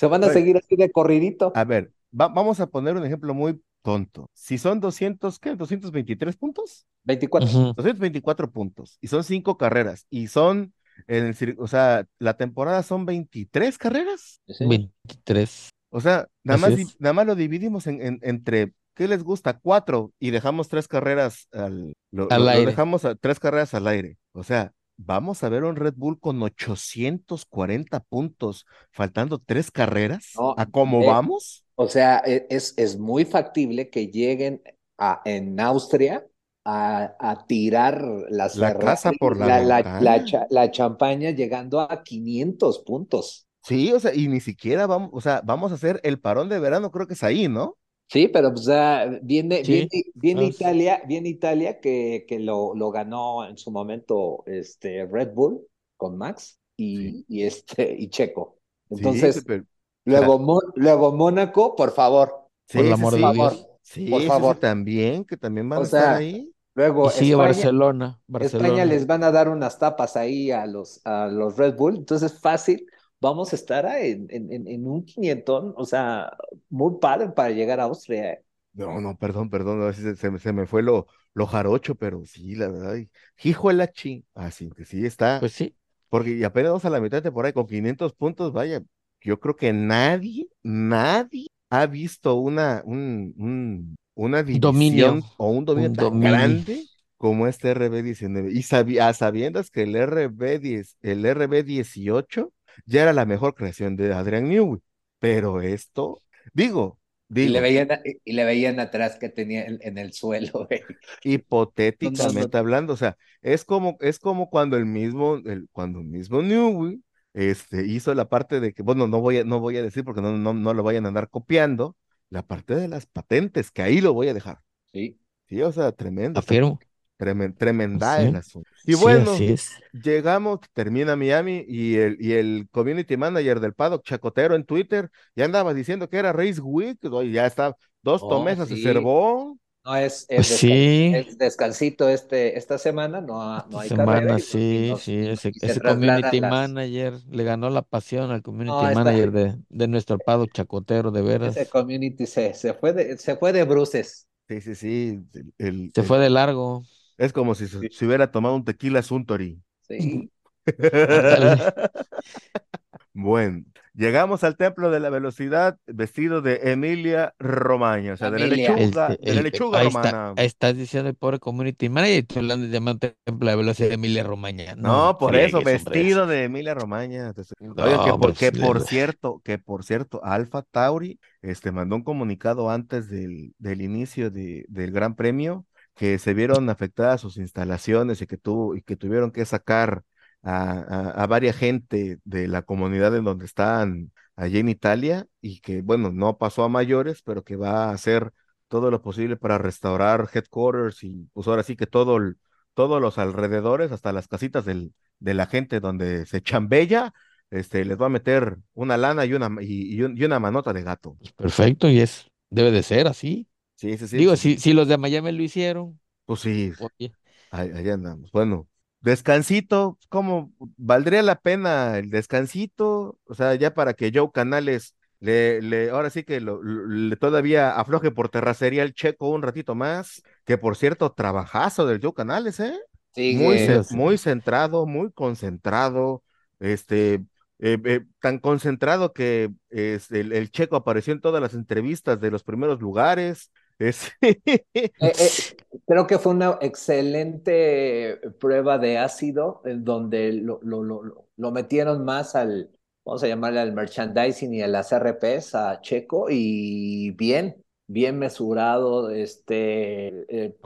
se van a Oye. seguir así de corridito. A ver, va- vamos a poner un ejemplo muy tonto. Si son 200, ¿qué? ¿223 puntos? 24. Ujú. 224 puntos. Y son cinco carreras. Y son, en el, o sea, la temporada son 23 carreras. Sí. 23. O sea, nada Así más, es. nada más lo dividimos en, en- entre, ¿qué les gusta? Cuatro y dejamos tres carreras al, lo, Al lo- lo aire. dejamos a, tres carreras al aire. O sea, vamos a ver un Red Bull con 840 puntos, faltando tres carreras. No, ¿A cómo eh, vamos? O sea, e- es, es muy factible que lleguen a, en Austria a, a tirar las La Ferrari, casa por la la, ventana. la cha- la champaña llegando a 500 puntos. Sí, o sea, y ni siquiera vamos, o sea, vamos a hacer el parón de verano, creo que es ahí, ¿no? Sí, pero pues, ah, viene, Sí, viene, viene vamos. Italia, viene Italia que, que lo, lo ganó en su momento este Red Bull con Max y, y este y Checo. Sí, Entonces, pero- luego, Mo- luego Mónaco, por favor. Por el sí, amor sí, de sí. Dios. Sí, Por sí, sí, favor. también, que también van O a estar sea, ahí. Luego sigue España, Barcelona. Barcelona. España les van a dar unas tapas ahí a los, a los Red Bull, entonces fácil, vamos a estar a- en, en, en- un quinientón, o sea, muy padre para llegar a Austria. ¿eh? No, no, perdón, perdón, a veces se, se me- se me fue lo, lo jarocho, pero sí, la verdad, y- hijo de la ching, así que sí está, Pues sí. porque y apenas vamos a la mitad de temporada y con 500 puntos, vaya, yo creo que nadie, nadie ha visto una, un, un- una Dominio, división o un dominio un tan dominio. grande como este RB19, y sabi- a sabiendas que el RB10, el RB18 ya era la mejor creación de Adrian Newey, pero esto, digo, Y le digo, veían, y le veían atrás que tenía en, en el suelo. güey. hipotéticamente hablando, o sea, es como, es como cuando el mismo, el, cuando el mismo Newey, este, hizo la parte de que, bueno, no voy a, no voy a decir porque no, no, no lo vayan a andar copiando, la parte de las patentes, que ahí lo voy a dejar. Sí. Sí, o sea, tremendo, Afirmo. Tremen- tremenda Sí. el asunto. Y Sí, bueno, es. llegamos, termina Miami y el, y el community manager del paddock, Chacotero en Twitter, ya andaba diciendo que era Race Week, ya está, dos Oh, tomesas se sí. servó. No es, es, Pues descan- sí. es descansito este, esta semana, no, ha- no Esta hay semana, y sí, nos- sí, ese, se community las- manager le ganó la pasión al community No, manager de, de nuestro pado chacotero, de veras. Ese community se, se fue de, se fue de bruces. Sí, sí, sí. el- el- Se el- fue de largo. Es como si se, se hubiera tomado un tequila Suntory. Sí. Bueno, llegamos al templo de la velocidad vestido de Emilia Romagna, o sea, de la Emilia. lechuga, Este, de la el- lechuga ahí romana. está, estás diciendo el pobre community manager y tú hablando de llamar templo de velocidad de Emilia Romagna. No, por friegues, eso, vestido de Emilia Romagna. Entonces, Oye, No, que por, pues, que le- por cierto, que por cierto, Alfa Tauri este, mandó un comunicado antes del, del inicio de, del Gran Premio que se vieron afectadas sus instalaciones y que, tuvo, y que tuvieron que sacar a, a, varias gente de la comunidad en donde están allí en Italia y que, bueno, no pasó a mayores, pero que va a hacer todo lo posible para restaurar headquarters y pues ahora sí que todo el- todos los alrededores, hasta las casitas del, de la gente donde se chambella, este, les va a meter una lana y una, y, y un- y una manota de gato. Perfecto, y es, debe de ser así. Sí, sí, sí. Digo, pues, si, si los de Miami lo hicieron, pues sí, oye, ahí, ahí andamos. Bueno, descansito, ¿cómo valdría la pena el descansito? O sea, ya para que Joe Canales le, le, ahora sí que lo- le todavía afloje por terracería el checo un ratito más, que por cierto, trabajazo del Joe Canales, ¿eh? muy, Sigue. muy centrado, muy concentrado, este, eh, eh, tan concentrado que es, el, el checo apareció en todas las entrevistas de los primeros lugares. Es, Eh, eh, creo que fue una excelente prueba de ácido en donde lo, lo, lo, lo- metieron más al, vamos a llamarle al merchandising y a las RPs a Checo y bien, bien mesurado, este, eh,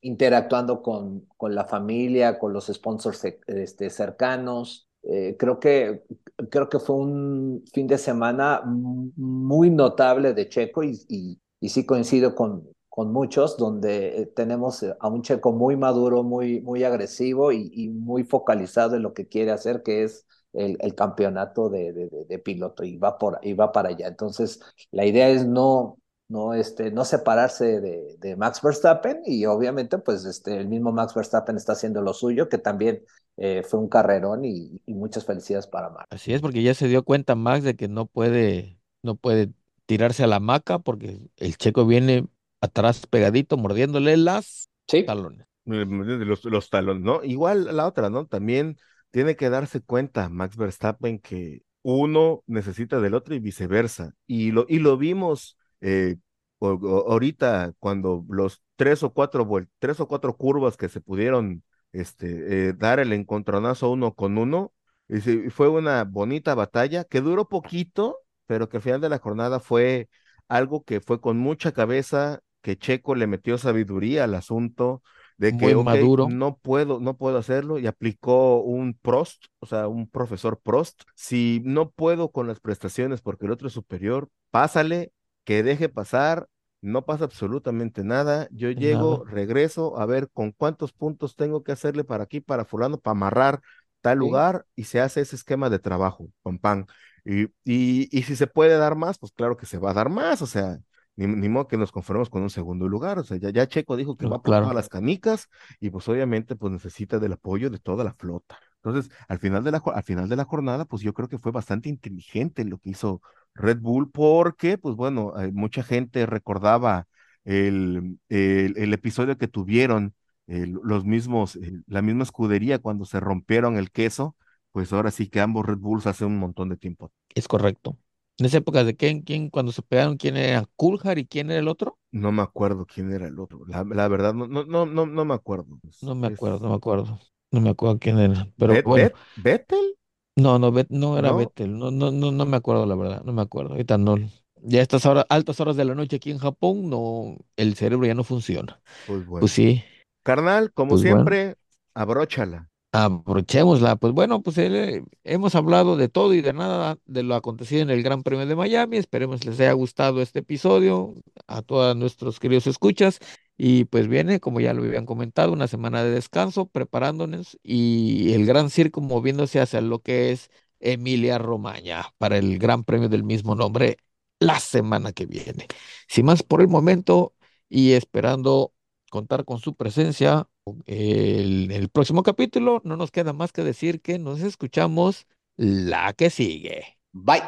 interactuando con, con la familia, con los sponsors este, cercanos. Eh, creo que, creo que fue un fin de semana muy notable de Checo y, y, y sí coincido con, con muchos, donde eh, tenemos eh, a un Checo muy maduro, muy, muy agresivo y, muy focalizado en lo que quiere hacer, que es el, campeonato de- de piloto y va, por, y va para allá. Entonces, la idea es no, no, este, no separarse de, de Max Verstappen y obviamente pues este, el mismo Max Verstappen está haciendo lo suyo, que también eh, fue un carrerón y, y muchas felicidades para Max. Así es, porque ya se dio cuenta Max de que no puede, no puede tirarse a la hamaca porque el checo viene atrás pegadito, mordiéndole las Sí, talones. de los, los talones, ¿no? Igual la otra, ¿no? También tiene que darse cuenta Max Verstappen que uno necesita del otro y viceversa. Y lo, y lo vimos eh, o- o- ahorita cuando los tres o cuatro tres o cuatro curvas que se pudieron este, eh, dar el encontronazo uno con uno, y se- fue una bonita batalla que duró poquito, pero que al final de la jornada fue algo que fue con mucha cabeza, que Checo le metió sabiduría al asunto de que, maduro. no puedo, no puedo hacerlo y aplicó un Prost, o sea, un profesor Prost. Si no puedo con las prestaciones porque el otro es superior, pásale, que deje pasar, no pasa absolutamente nada. Yo llego, regreso a ver con cuántos puntos tengo que hacerle para aquí, para fulano, para amarrar tal Sí. lugar y se hace ese esquema de trabajo, con pan. Y, y, y si se puede dar más, pues claro que se va a dar más, o sea, ni, ni modo que nos conformemos con un segundo lugar, o sea, ya, ya Checo dijo que No, va por claro. las canicas y pues obviamente pues necesita del apoyo de toda la flota. Entonces, al final de la, al final de la jornada, pues yo creo que fue bastante inteligente lo que hizo Red Bull porque, pues bueno, eh, mucha gente recordaba el, el, el episodio que tuvieron eh, los mismos, eh, la misma escudería cuando se rompieron el queso, pues ahora sí que ambos Red Bulls hace un montón de tiempo. Es correcto. En esa época de quién, quién, cuando se pegaron, quién era Coulthard y quién era el otro, No me acuerdo quién era el otro. La, la verdad, no, no, no, no, no me acuerdo. Es- no me es- acuerdo, no me acuerdo. No me acuerdo quién era. Pero Bet- bueno, Bet- ¿Vettel? no, no, Bet- no era ¿No? Vettel, no, no, no, no me acuerdo la verdad, no me acuerdo. Ahorita no. Ya a estas horas, altas horas de la noche aquí en Japón, no, el cerebro ya no funciona. Pues bueno. Pues sí. Carnal, como Pues bueno. siempre, abróchala. Aprovechémosla. Pues bueno, pues eh, hemos hablado de todo y de nada de lo acontecido en el Gran Premio de Miami. Esperemos les haya gustado este episodio a todos nuestros queridos escuchas. Y pues viene, como ya lo habían comentado, una semana de descanso, preparándonos y el gran circo moviéndose hacia lo que es Emilia Romagna para el Gran Premio del mismo nombre la semana que viene. Sin más por el momento y esperando contar con su presencia el, el próximo capítulo, no nos queda más que decir que nos escuchamos la que sigue. bye.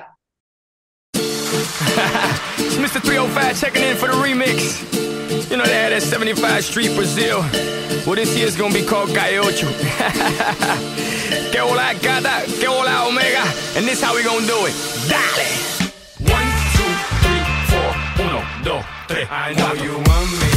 It's Mr. 305 checking in for the remix. You know they had that 75 Street Brazil. Well, this year's gonna be called Gaiocho. que hola gata, que hola omega. And this how we gonna do it. Dale! One, two, three, four. Uno, dos, tres. I know you want me.